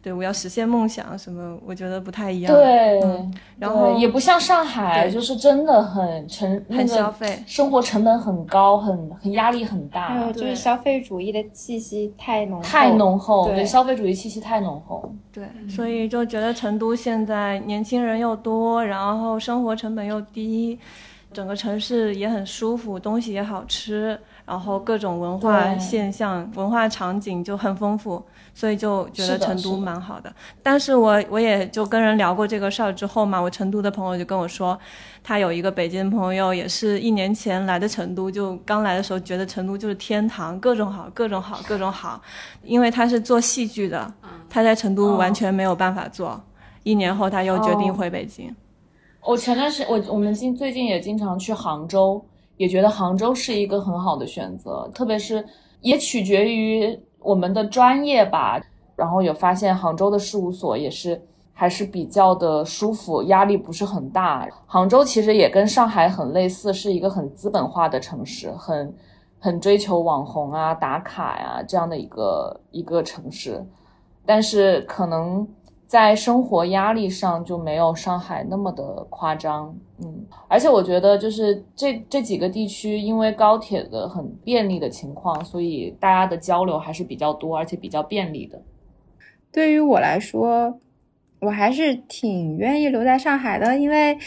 A: 对我要实现梦想什么，我觉得不太一样。
C: 对，
A: 嗯然后
C: 也不像上海，就是真的很成
A: 很消
C: 个
A: 费。
C: 生活成本很高，很很压力很
B: 还
C: 大
B: 有，就是消费主义的气息太浓
C: 太浓厚，
B: 对
C: 对消费主义气息太浓厚。
A: 对，所以就觉得成都现在年轻人又多，然后生活成本又低，整个城市也很舒服，东西也好吃，然后各种文化现象、文化场景就很丰富，所以就觉得成都蛮好的。但是我我也就跟人聊过这个事儿之后嘛，我成都的朋友就跟我说，他有一个北京朋友，也是一年前来的成都，就刚来的时候觉得成都就是天堂，各种好，各种好，各种好，因为他是做戏剧的，他在成都完全没有办法做。一年后，他又决定
C: 哦
A: 回北京。
C: 我前段时我我们近最近也经常去杭州，也觉得杭州是一个很好的选择，特别是也取决于我们的专业吧。然后有发现杭州的事务所也是还是比较的舒服，压力不是很大。杭州其实也跟上海很类似，是一个很资本化的城市，很很追求网红啊、打卡呀、这样的一个一个城市，但是可能。在生活压力上就没有上海那么的夸张，嗯，而且我觉得就是这这几个地区因为高铁的很便利的情况，所以大家的交流还是比较多，而且比较便利的。
B: 对于我来说，我还是挺愿意留在上海的，因为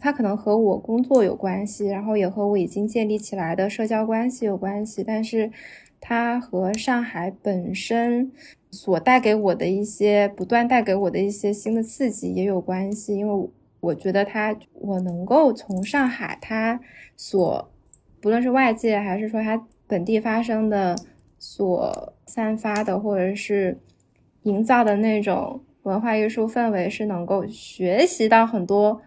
B: 它可能和我工作有关系，然后也和我已经建立起来的社交关系有关系，但是它和上海本身所带给我的一些不断带给我的一些新的刺激也有关系，因为我觉得它我能够从上海它所不论是外界还是说它本地发生的所散发的或者是营造的那种文化艺术氛围，是能够学习到很多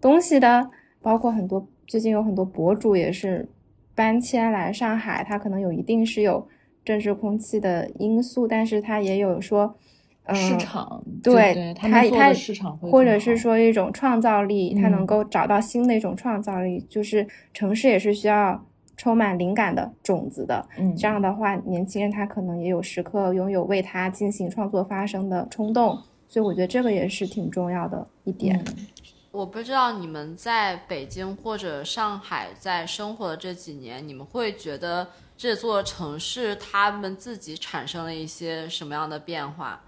B: 东西的，包括很多最近有很多博主也是搬迁来上海，他可能有一定是有政治空气的因素，但是它也有说，嗯、
C: 市场
B: 对
C: 对他
B: 他他
C: 们做的市场会
B: 或者是说一种创造力，它能
C: 嗯
B: 够找到新的一种创造力，就是城市也是需要充满灵感的种子的。
C: 嗯
B: 这样的话，年轻人他可能也有时刻拥有为他进行创作发声的冲动，所以我觉得这个也是挺重要的一点。
C: 嗯
D: 我不知道你们在北京或者上海在生活的这几年，你们会觉得这座城市他们自己产生了一些什么样的变化？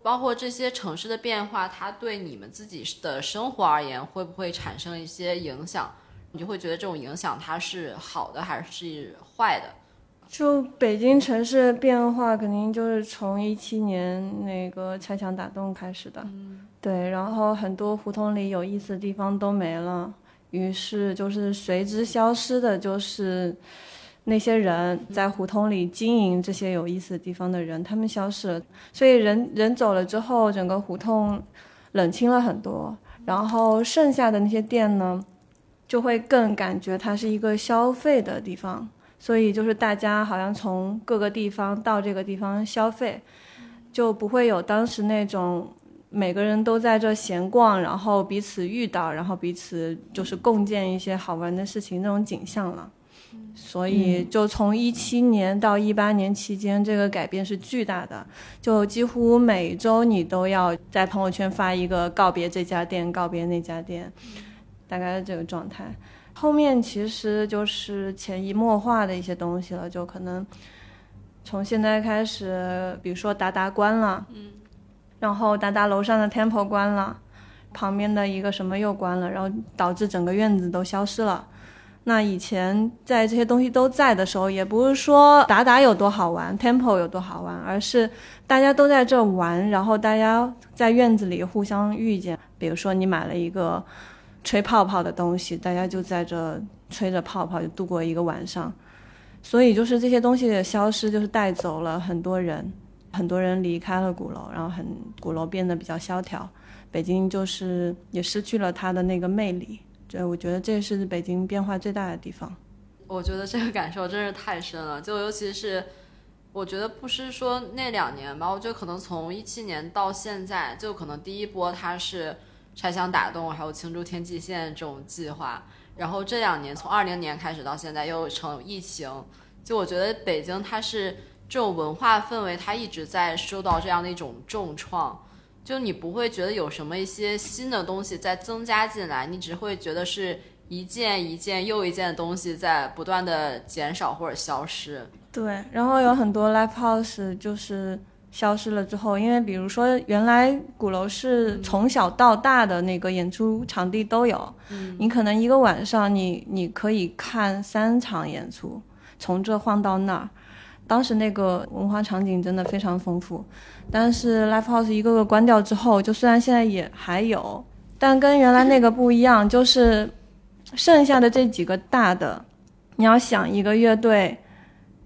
D: 包括这些城市的变化，它对你们自己的生活而言，会不会产生一些影响？你就会觉得这种影响它是好的还是坏的？
A: 就北京城市的变化，肯定就是从一七年那个拆墙打洞开始的。对，然后很多胡同里有意思的地方都没了，于是就是随之消失的，就是那些人在胡同里经营这些有意思的地方的人，他们消失了。所以人人走了之后，整个胡同冷清了很多，然后剩下的那些店呢，就会更感觉它是一个消费的地方。所以就是大家好像从各个地方到这个地方消费，就不会有当时那种每个人都在这闲逛，然后彼此遇到，然后彼此就是共建一些好玩的事情那种景象了。所以就从一七年到一八年期间，这个改变是巨大的，就几乎每周你都要在朋友圈发一个告别这家店，告别那家店，大概是这个状态。后面其实就是潜移默化的一些东西了，就可能从现在开始，比如说达达关了，嗯，然后达达楼上的 Temple 关了，旁边的一个什么又关了，然后导致整个院子都消失了。那以前在这些东西都在的时候，也不是说达达有多好玩，Temple 有多好玩，而是大家都在这玩，然后大家在院子里互相遇见。比如说你买了一个吹泡泡的东西，大家就在这吹着泡泡就度过一个晚上。所以就是这些东西的消失，就是带走了很多人，很多人离开了鼓楼，然后很鼓楼变得比较萧条，北京就是也失去了它的那个魅力。这我觉得这是北京变化最大的地方。
D: 我觉得这个感受真是太深了，就尤其是我觉得不是说那两年吧，我觉得可能从一七年到现在，就可能第一波它是拆墙打洞，还有庆祝天际线这种计划，然后这两年从二零年开始到现在又成疫情，就我觉得北京它是这种文化氛围它一直在受到这样的一种重创。就你不会觉得有什么一些新的东西在增加进来，你只会觉得是一件一件又一件的东西在不断的减少或者消失。
A: 对，然后有很多 live house 就是消失了之后，因为比如说原来鼓楼是从小到大的那个演出场地都有，
D: 嗯
A: 你可能一个晚上你你可以看三场演出，从这晃到那儿。当时那个文化场景真的非常丰富，但是 live house 一个个关掉之后，就虽然现在也还有，但跟原来那个不一样，就是剩下的这几个大的，你要想一个乐队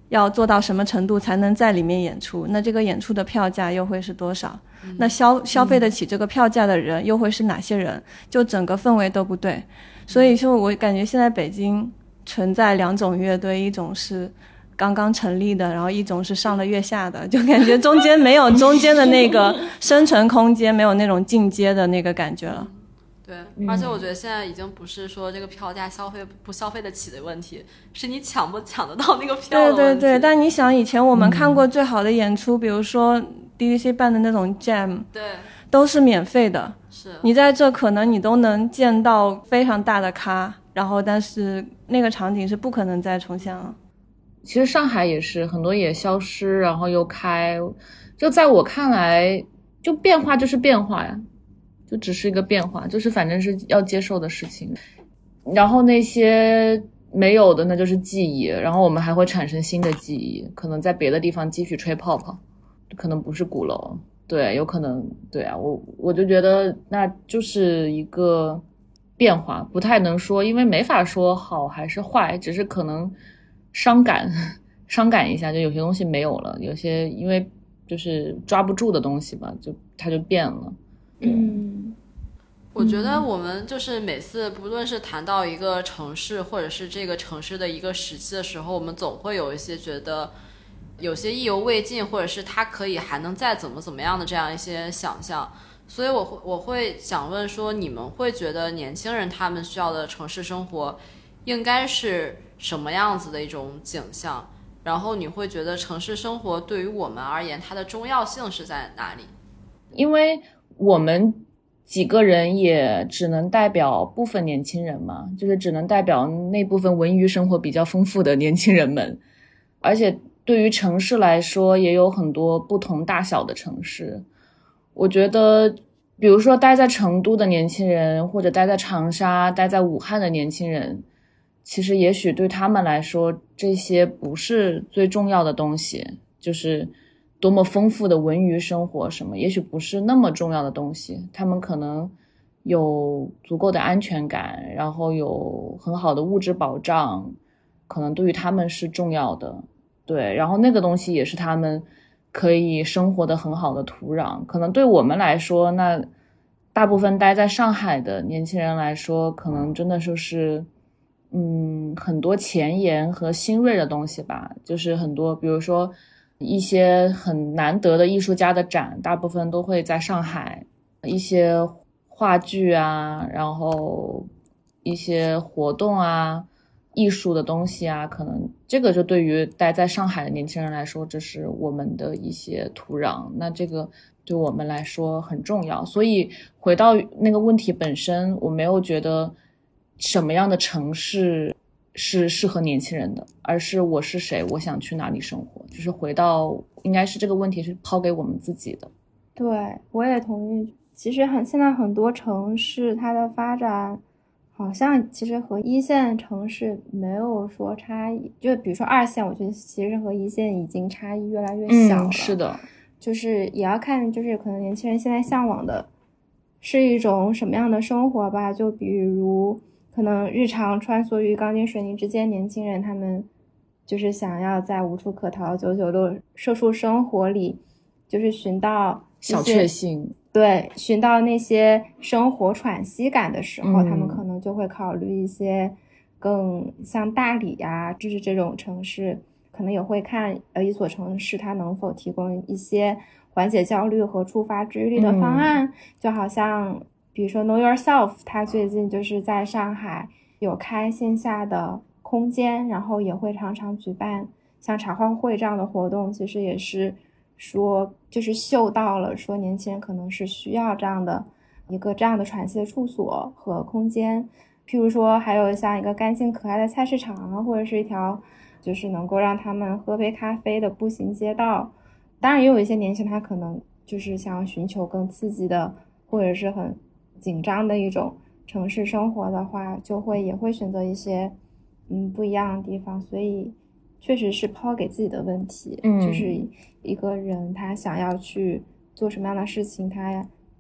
A: 要做到什么程度才能在里面演出，那这个演出的票价又会是多少？那消消费得起这个票价的人又会是哪些人？就整个氛围都不对，所以说我感觉现在北京存在两种乐队，一种是。刚刚成立的，然后一种是上了月下的，就感觉中间没有中间的那个生存空间，没有那种进阶的那个感觉了。
D: 对，而且我觉得现在已经不是说这个票价消费不消费得起的问题，是你抢不抢得到那个票
A: 对。对对，但你想，以前我们看过最好的演出，比如说 DDC 办的那种 Jam，
D: 对
A: 都是免费的。
D: 是
A: 你在这可能你都能见到非常大的咖，然后但是那个场景是不可能再重现了。
C: 其实上海也是很多也消失，然后又开，就在我看来，就变化就是变化呀，就只是一个变化，就是反正是要接受的事情。然后那些没有的，那就是记忆，然后我们还会产生新的记忆，可能在别的地方继续吹泡泡，可能不是鼓楼，对，有可能，对啊，我我就觉得那就是一个变化，不太能说，因为没法说好还是坏，只是可能。伤感，伤感一下，就有些东西没有了，有些因为就是抓不住的东西吧，就它就变了。
B: 嗯，
D: 我觉得我们就是每次不论是谈到一个城市，或者是这个城市的一个时期的时候，我们总会有一些觉得有些意犹未尽，或者是它可以还能再怎么怎么样的这样一些想象。所以我会我会想问说，你们会觉得年轻人他们需要的城市生活应该是？什么样子的一种景象？然后你会觉得城市生活对于我们而言，它的重要性是在哪里？
C: 因为我们几个人也只能代表部分年轻人嘛，就是只能代表那部分文娱生活比较丰富的年轻人们。而且对于城市来说，也有很多不同大小的城市。我觉得，比如说待在成都的年轻人，或者待在长沙、待在武汉的年轻人。其实，也许对他们来说，这些不是最重要的东西，就是多么丰富的文娱生活什么，也许不是那么重要的东西。他们可能有足够的安全感，然后有很好的物质保障，可能对于他们是重要的。对，然后那个东西也是他们可以生活的很好的土壤。可能对我们来说，那大部分待在上海的年轻人来说，可能真的就是。嗯，很多前沿和新锐的东西吧，就是很多，比如说一些很难得的艺术家的展，大部分都会在上海。一些话剧啊，然后一些活动啊，艺术的东西啊，可能这个就对于待在上海的年轻人来说，这是我们的一些土壤。那这个对我们来说很重要。所以回到那个问题本身，我没有觉得。什么样的城市是适合年轻人的？而是我是谁，我想去哪里生活？就是回到，应该是这个问题是抛给我们自己的。
B: 对，我也同意。其实很现在很多城市它的发展，好像其实和一线城市没有说差异。就比如说二线，我觉得其实和一线已经差异越来越小了。
C: 是的，
B: 就是也要看，就是可能年轻人现在向往的是一种什么样的生活吧。就比如。可能日常穿梭于钢筋水泥之间，年轻人他们就是想要在无处可逃、九九六社畜生活里，就是寻到
C: 小确幸。
B: 对，寻到那些生活喘息感的时候，他们可能就会考虑一些更像大理呀，就是这种城市，可能也会看呃一所城市它能否提供一些缓解焦虑和触发治愈力的方案，就好像。比如说，Know Yourself，他最近就是在上海有开线下的空间，然后也会常常举办像茶话会这样的活动，其实也是说，就是嗅到了说年轻人可能是需要这样的一个这样的喘息的处所和空间。譬如说，还有像一个干净可爱的菜市场啊，或者是一条就是能够让他们喝杯咖啡的步行街道。当然，也有一些年轻人他可能就是想要寻求更刺激的，或者是很紧张的一种城市生活的话，就会也会选择一些嗯不一样的地方。所以，确实是抛给自己的问题，
C: 嗯
B: 就是一个人他想要去做什么样的事情，他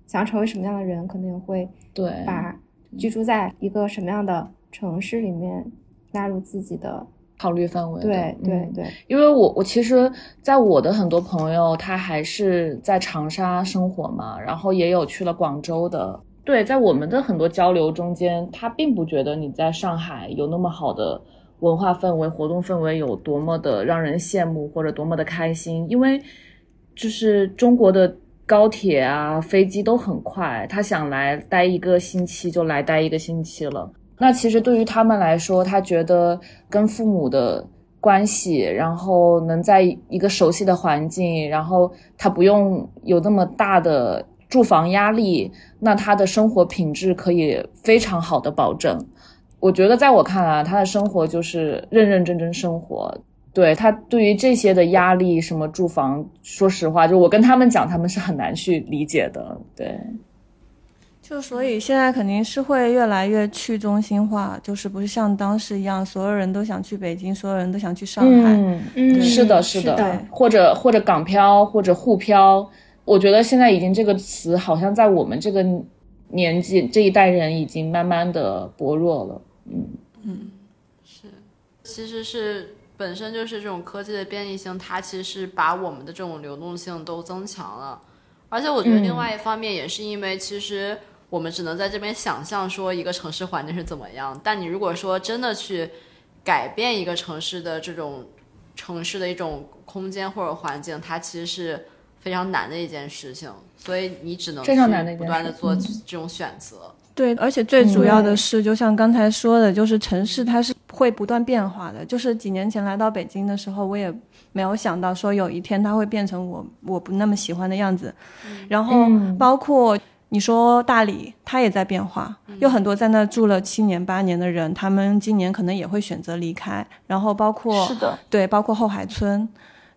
B: 想要成为什么样的人，可能也会
C: 对，
B: 把居住在一个什么样的城市里面纳入自己的。
C: 考虑范围的。
B: 对对
C: 嗯
B: 对，
C: 因为我我其实，在我的很多朋友，他还是在长沙生活嘛，然后也有去了广州的。对，在我们的很多交流中间，他并不觉得你在上海有那么好的文化氛围、活动氛围有多么的让人羡慕或者多么的开心，因为就是中国的高铁啊、飞机都很快，他想来待一个星期就来待一个星期了。那其实对于他们来说，他觉得跟父母的关系，然后能在一个熟悉的环境，然后他不用有那么大的住房压力，那他的生活品质可以非常好的保证。我觉得在我看来，他的生活就是认认真真生活。对他对于这些的压力，什么住房，说实话，就我跟他们讲，他们是很难去理解的。对，
A: 就所以现在肯定是会越来越去中心化，就是不是像当时一样，所有人都想去北京，所有人都想去上海。
C: 嗯，
B: 嗯，
C: 是的，
B: 是
C: 的，
A: 的
C: 或者或者港漂或者沪漂，我觉得现在已经这个词好像在我们这个年纪这一代人已经慢慢的薄弱了。嗯嗯，是，
D: 其实是本身就是这种科技的便利性，它其实是把我们的这种流动性都增强了。而且我觉得另外一方面也是因为，其实我们只能在这边想象说一个城市环境是怎么样，但你如果说真的去改变一个城市的这种城市的一种空间或者环境，它其实是非常难的一件事情，所以你只能
C: 非常
D: 去
C: 难的
D: 不断的做
C: 嗯
D: 这种选择。
A: 对，而且最主要的是，就像刚才说的，就是城市它是会不断变化的。就是几年前来到北京的时候，我也没有想到说有一天它会变成我我不那么喜欢的样子。然后包括你说大理，它也在变化，有很多在那住了七年八年的人，他们今年可能也会选择离开。然后包括是
C: 的，
A: 对，包括后海村，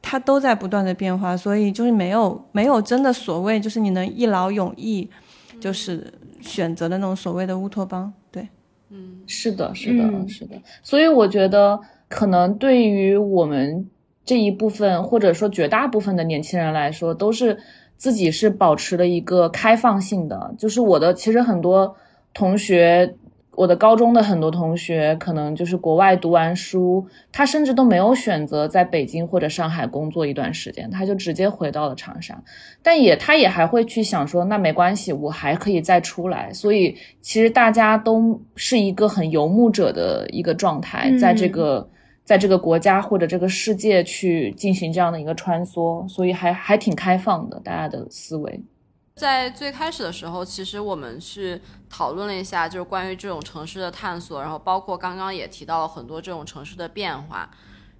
A: 它都在不断的变化，所以就是没有没有真的所谓就是你能一劳永逸，就是选择的那种所谓的乌托邦。对，嗯
C: 是的，是的，
B: 嗯
C: 是的。所以我觉得，可能对于我们这一部分，或者说绝大部分的年轻人来说，都是自己是保持了一个开放性的。就是我的，其实很多同学，我的高中的很多同学，可能就是国外读完书，他甚至都没有选择在北京或者上海工作一段时间，他就直接回到了长沙。但也他也还会去想说，那没关系，我还可以再出来。所以其实大家都是一个很游牧者的一个状态，在这个在这个国家或者这个世界去进行这样的一个穿梭，所以还还挺开放的，大家的思维。
D: 在最开始的时候，其实我们去讨论了一下，就是关于这种城市的探索，然后包括刚刚也提到了很多这种城市的变化。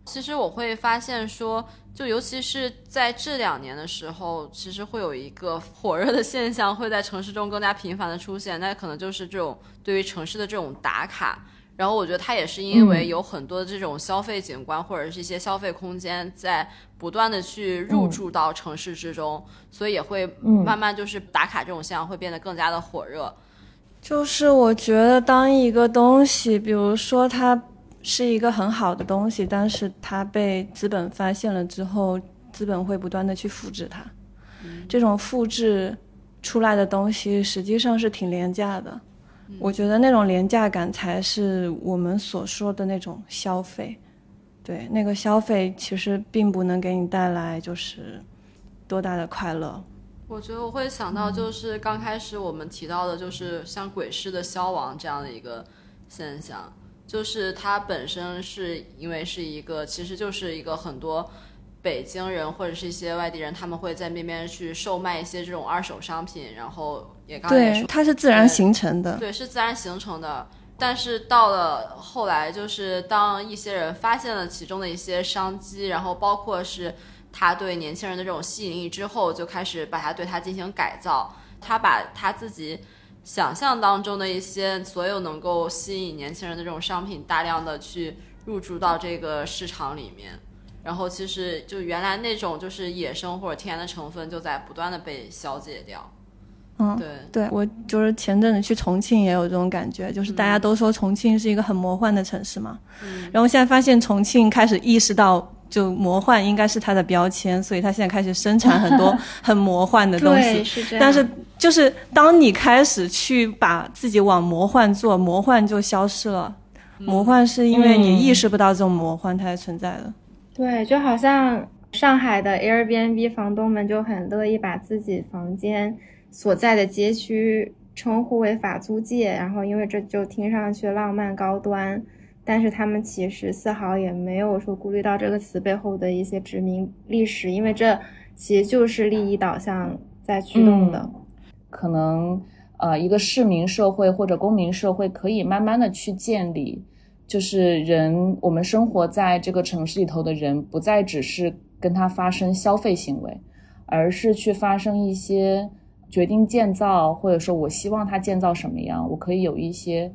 D: 其实我会发现说，就尤其是在这两年的时候，其实会有一个火热的现象会在城市中更加频繁的出现，那可能就是这种对于城市的这种打卡。然后我觉得它也是因为有很多这种消费景观或者是一些消费空间在不断的去入驻到城市之中，所以也会慢慢就是打卡这种现象会变得更加的火热。
A: 就是我觉得当一个东西，比如说它是一个很好的东西，但是它被资本发现了之后，资本会不断的去复制它。这种复制出来的东西实际上是挺廉价的。我觉得那种廉价感才是我们所说的那种消费。对，那个消费其实并不能给你带来就是多大的快乐。
D: 我觉得我会想到，就是刚开始我们提到的，就是像鬼市的消亡这样的一个现象，就是它本身是因为是一个，其实就是一个很多北京人或者是一些外地人，他们会在那边去售卖一些这种二手商品，然后
A: 对，
D: 说，
A: 它是自然形成的。
D: 对，是自然形成的。但是到了后来，就是当一些人发现了其中的一些商机，然后包括是他对年轻人的这种吸引力之后，就开始把它对它进行改造。他把他自己想象当中的一些所有能够吸引年轻人的这种商品，大量的去入驻到这个市场里面。然后其实就原来那种就是野生或者天然的成分，就在不断的被消解掉。
A: 嗯，
D: 对
A: 对，我就是前阵子去重庆也有这种感觉，就是大家都说重庆是一个很魔幻的城市嘛，
D: 嗯，
A: 然后现在发现重庆开始意识到，就魔幻应该是它的标签，所以它现在开始生产很多 很魔幻的东西。
B: 是这样。
A: 但是就是当你开始去把自己往魔幻做，魔幻就消失了。魔幻是因为你意识不到这种魔幻它才存在的。
B: 对，就好像上海的 Airbnb 房东们就很乐意把自己房间。所在的街区称呼为法租界，然后因为这就听上去浪漫高端，但是他们其实丝毫也没有说顾虑到这个词背后的一些殖民历史，因为这其实就是利益导向在驱动的。
C: 可能呃，一个市民社会或者公民社会可以慢慢的去建立，就是人我们生活在这个城市里头的人，不再只是跟他发生消费行为，而是去发生一些。决定建造，或者说我希望它建造什么样，我可以有一些，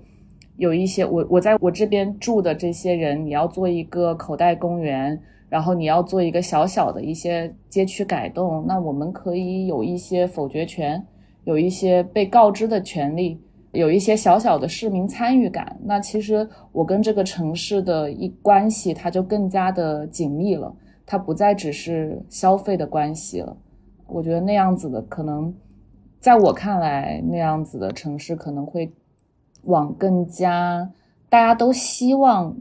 C: 有一些我我在我这边住的这些人，你要做一个口袋公园，然后你要做一个小小的一些街区改动，那我们可以有一些否决权，有一些被告知的权利，有一些小小的市民参与感。那其实我跟这个城市的一关系，它就更加的紧密了，它不再只是消费的关系了。我觉得那样子的可能。在我看来，那样子的城市可能会往更加大家都希望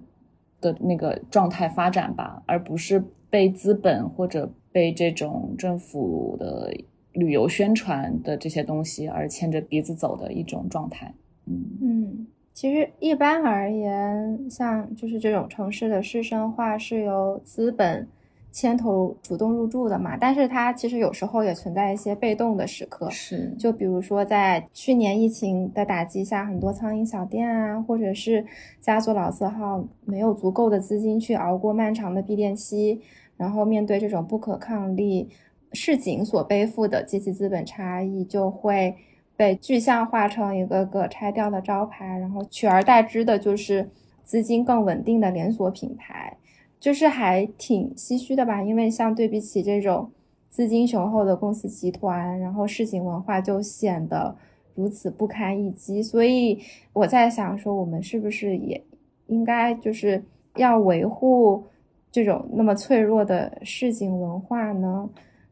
C: 的那个状态发展吧，而不是被资本或者被这种政府的旅游宣传的这些东西而牵着鼻子走的一种状态。
B: 嗯嗯，其实一般而言，像就是这种城市的市生化是由资本。牵头主动入驻的嘛，但是它其实有时候也存在一些被动的时刻，
C: 是，
B: 就比如说在去年疫情的打击下，很多苍蝇小店啊，或者是家族老字号没有足够的资金去熬过漫长的闭店期，然后面对这种不可抗力，市井所背负的阶级资本差异，就会被具象化成一个个拆掉的招牌，然后取而代之的就是资金更稳定的连锁品牌。就是还挺唏嘘的吧，因为像对比起这种资金雄厚的公司集团，然后市井文化就显得如此不堪一击。所以我在想说，我们是不是也应该就是要维护这种那么脆弱的市井文化呢？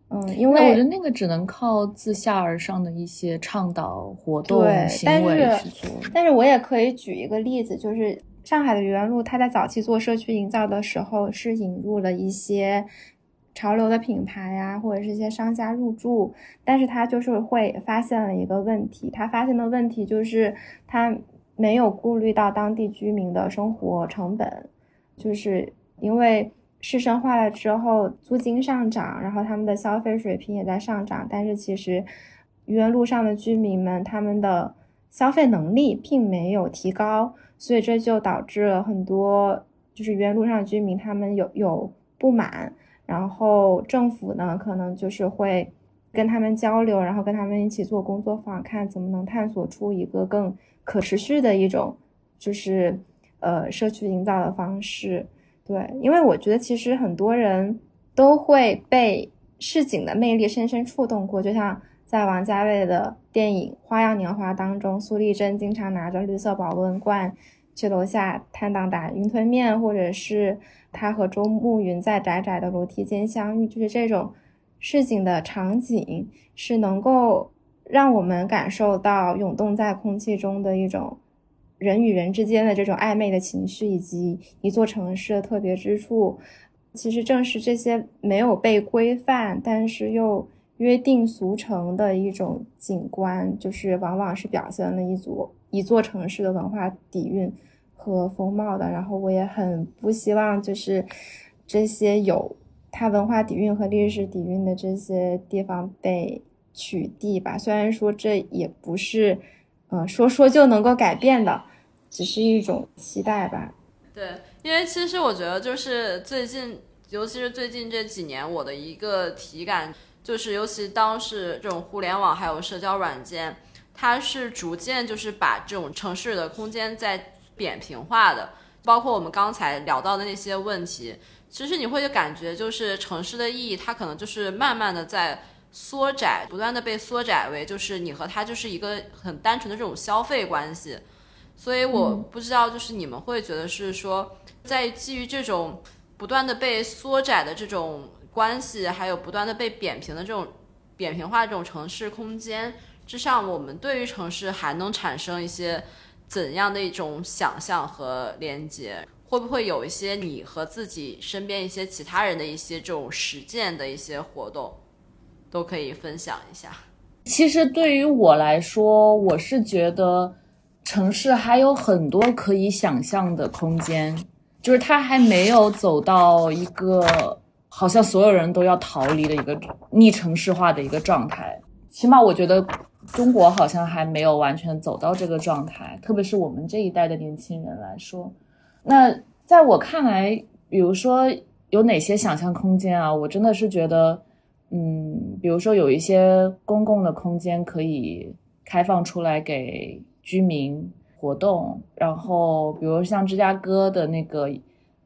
B: 嗯，因为
C: 我觉得那个只能靠自下而上的一些倡导活动行为去做。
B: 但是我也可以举一个例子，就是。上海的愚园路，它在早期做社区营造的时候，是引入了一些潮流的品牌呀，或者是一些商家入驻。但是它就是会发现了一个问题，它发现的问题就是它没有顾虑到当地居民的生活成本，就是因为市生化了之后，租金上涨，然后他们的消费水平也在上涨，但是其实愚园路上的居民们他们的消费能力并没有提高。所以这就导致了很多就是原路上居民他们有有不满，然后政府呢可能就是会跟他们交流，然后跟他们一起做工作坊，看怎么能探索出一个更可持续的一种就是呃社区营造的方式。对，因为我觉得其实很多人都会被市井的魅力深深触动过，就像。在王家卫的电影《花样年华》当中，苏丽珍经常拿着绿色保温罐去楼下摊档打云吞面，或者是他和周慕云在窄窄的楼梯间相遇，就是这种市井的场景，是能够让我们感受到涌动在空气中的一种人与人之间的这种暧昧的情绪，以及一座城市的特别之处。其实正是这些没有被规范，但是又。约定俗成的一种景观，就是往往是表现了一组一座城市的文化底蕴和风貌的。然后我也很不希望，就是这些有它文化底蕴和历史底蕴的这些地方被取缔吧。虽然说这也不是，呃，说说就能够改变的。只是一种期待吧。
D: 对，因为其实我觉得就是最近，尤其是最近这几年，我的一个体感就是，尤其当时这种互联网还有社交软件，它是逐渐就是把这种城市的空间在扁平化的。包括我们刚才聊到的那些问题，其实你会感觉就是城市的意义，它可能就是慢慢的在缩窄，不断的被缩窄为就是你和他就是一个很单纯的这种消费关系。所以我不知道，就是你们会觉得是说，在基于这种不断的被缩窄的这种关系，还有不断的被扁平的这种扁平化这种城市空间之上，我们对于城市还能产生一些。怎样的一种想象和连接，会不会有一些你和自己身边一些其他人的一些这种实践的一些活动，都可以分享一下。
C: 其实对于我来说，我是觉得城市还有很多可以想象的空间，就是它还没有走到一个好像所有人都要逃离的一个逆城市化的一个状态。起码我觉得。中国好像还没有完全走到这个状态，特别是我们这一代的年轻人来说。那在我看来，比如说有哪些想象空间啊？我真的是觉得，嗯，比如说有一些公共的空间可以开放出来给居民活动，然后比如像芝加哥的那个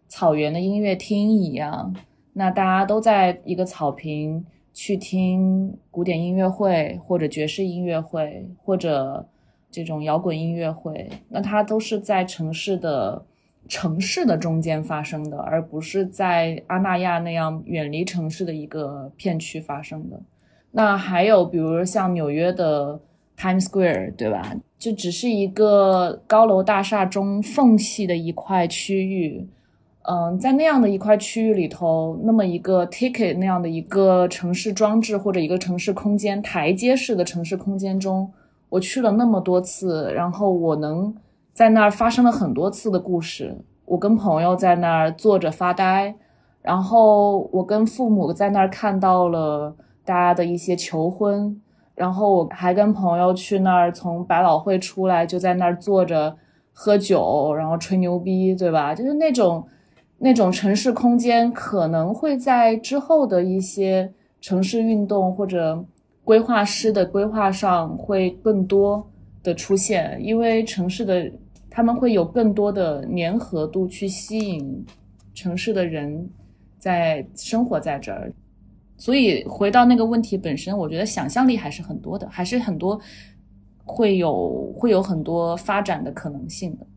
C: 草原的音乐厅一样，那大家都在一个草坪。去听古典音乐会，或者爵士音乐会，或者这种摇滚音乐会，那它都是在城市的城市的中间发生的，而不是在阿那亚那样远离城市的一个片区发生的。那还有，比如像纽约的 Times Square，对吧？就只是一个高楼大厦中缝隙的一块区域。嗯，在那样的一块区域里头，那么一个 ticket 那样的一个城市装置或者一个城市空间台阶式的城市空间中，我去了那么多次，然后我能在那儿发生了很多次的故事。我跟朋友在那儿坐着发呆，然后我跟父母在那儿看到了大家的一些求婚，然后我还跟朋友去那儿从百老汇出来，就在那儿坐着喝酒，然后吹牛逼，对吧？就是那种。那种城市空间可能会在之后的一些城市运动或者规划师的规划上会更多的出现，因为城市的他们会有更多的粘合度去吸引城市的人在生活在这儿。所以回到那个问题本身，我觉得想象力还是很多的，还是很多会有会有很多发展的可能性的。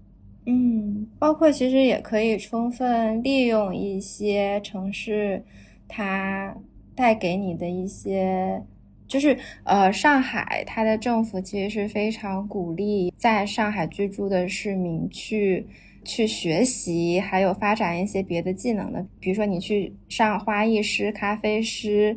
B: 嗯，包括其实也可以充分利用一些城市，它带给你的一些，就是呃，上海它的政府其实是非常鼓励在上海居住的市民去去学习，还有发展一些别的技能的，比如说你去上花艺师、咖啡师、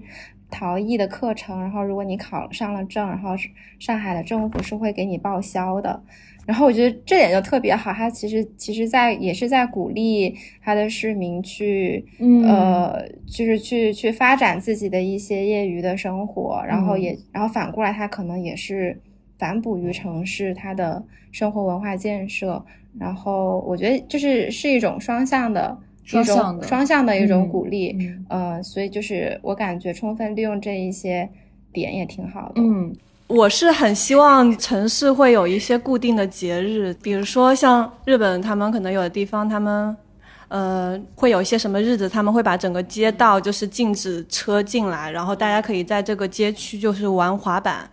B: 陶艺的课程，然后如果你考上了证，然后上海的政府是会给你报销的。然后我觉得这点就特别好，他其实其实在也是在鼓励他的市民去，呃，就是去去发展自己的一些业余的生活，然后也然后反过来他可能也是反哺于城市他的生活文化建设，然后我觉得就是是一种双向的
C: 双向
B: 的双向的一种鼓励，呃，所以就是我感觉充分利用这一些点也挺好的，
C: 嗯。
A: 我是很希望城市会有一些固定的节日，比如说像日本，他们可能有的地方，他们，呃，会有一些什么日子，他们会把整个街道就是禁止车进来，然后大家可以在这个街区就是玩滑板，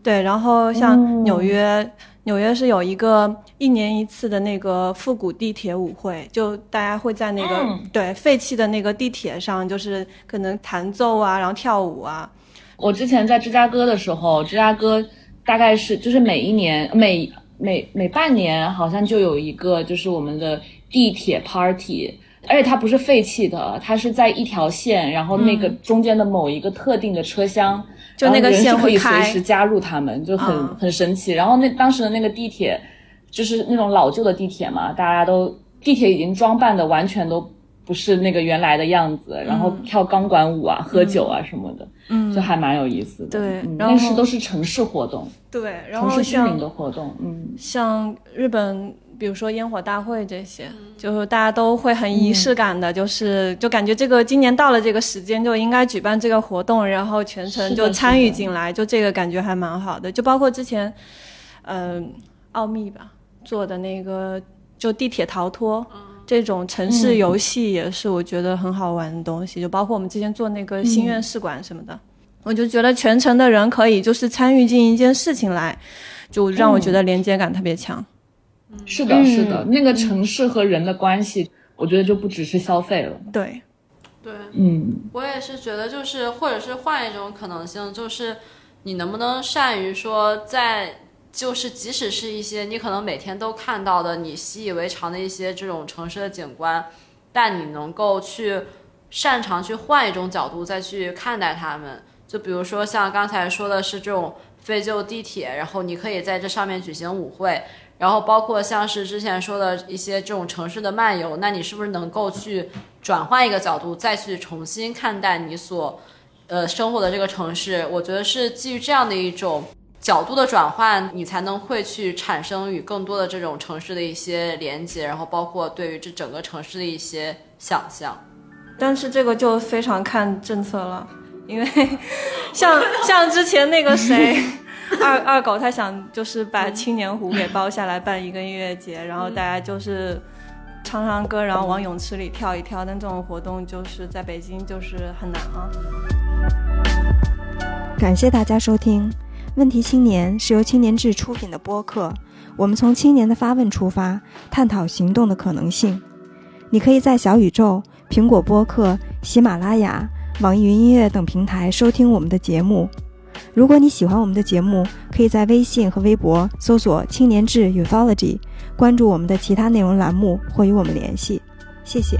A: 对，然后像纽约，纽约是有一个一年一次的那个复古地铁舞会，就大家会在那个对废弃的那个地铁上，就是可能弹奏啊，然后跳舞啊。
C: 我之前在芝加哥的时候，芝加哥大概是就是每一年每每每半年好像就有一个就是我们的地铁 party，而且它不是废弃的，它是在一条线，然后那个中间的某一个特定的车厢，
A: 就那个线
C: 可以随时加入他们，就很很神奇。然后那当时的那个地铁就是那种老旧的地铁嘛，大家都地铁已经装扮的完全都。不是那个原来的样子，然后跳钢管舞啊、喝酒啊什么的，嗯，就还蛮有意思的。
A: 对，
C: 那是都是城市活动，
A: 对，
C: 城市居民的活动。嗯，
A: 像日本比如说烟火大会这些，就是大家都会很仪式感的，就是就感觉这个今年到了这个时间就应该举办这个活动，然后全程就参与进来，就这个感觉还蛮好的。就包括之前，嗯，奥秘吧做的那个就地铁逃脱这种城市游戏，也是我觉得很好玩的东西。就包括我们之前做那个心愿试管什么的，我就觉得全程的人可以就是参与进一件事情来，就让我觉得连接感特别强。
C: 是的，是的，那个城市和人的关系，我觉得就不只是消费了。
A: 对，
D: 对，
C: 嗯，
D: 我也是觉得，就是或者是换一种可能性，就是你能不能善于说，在就是即使是一些你可能每天都看到的你习以为常的一些这种城市的景观，但你能够去擅长去换一种角度再去看待它们。就比如说像刚才说的是这种废旧地铁，然后你可以在这上面举行舞会。然后包括像是之前说的一些这种城市的漫游，那你是不是能够去转换一个角度，再去重新看待你所，呃生活的这个城市？我觉得是基于这样的一种角度的转换，你才能会去产生与更多的这种城市的一些连接，然后包括对于这整个城市的一些想象。
A: 但是这个就非常看政策了，因为 像像之前那个谁。二二狗他想就是把青年湖给包下来办一个音乐节，然后大家就是唱唱歌，然后往泳池里跳一跳。但这种活动就是在北京就是很难啊。
F: 感谢大家收听《问题青年》，是由青年志出品的播客。我们从青年的发问出发，探讨行动的可能性。你可以在小宇宙、苹果播客、喜马拉雅、网易云音乐等平台收听我们的节目。如果你喜欢我们的节目，可以在微信和微博搜索“青年志 Ufology”，关注我们的其他内容栏目或与我们联系。谢谢。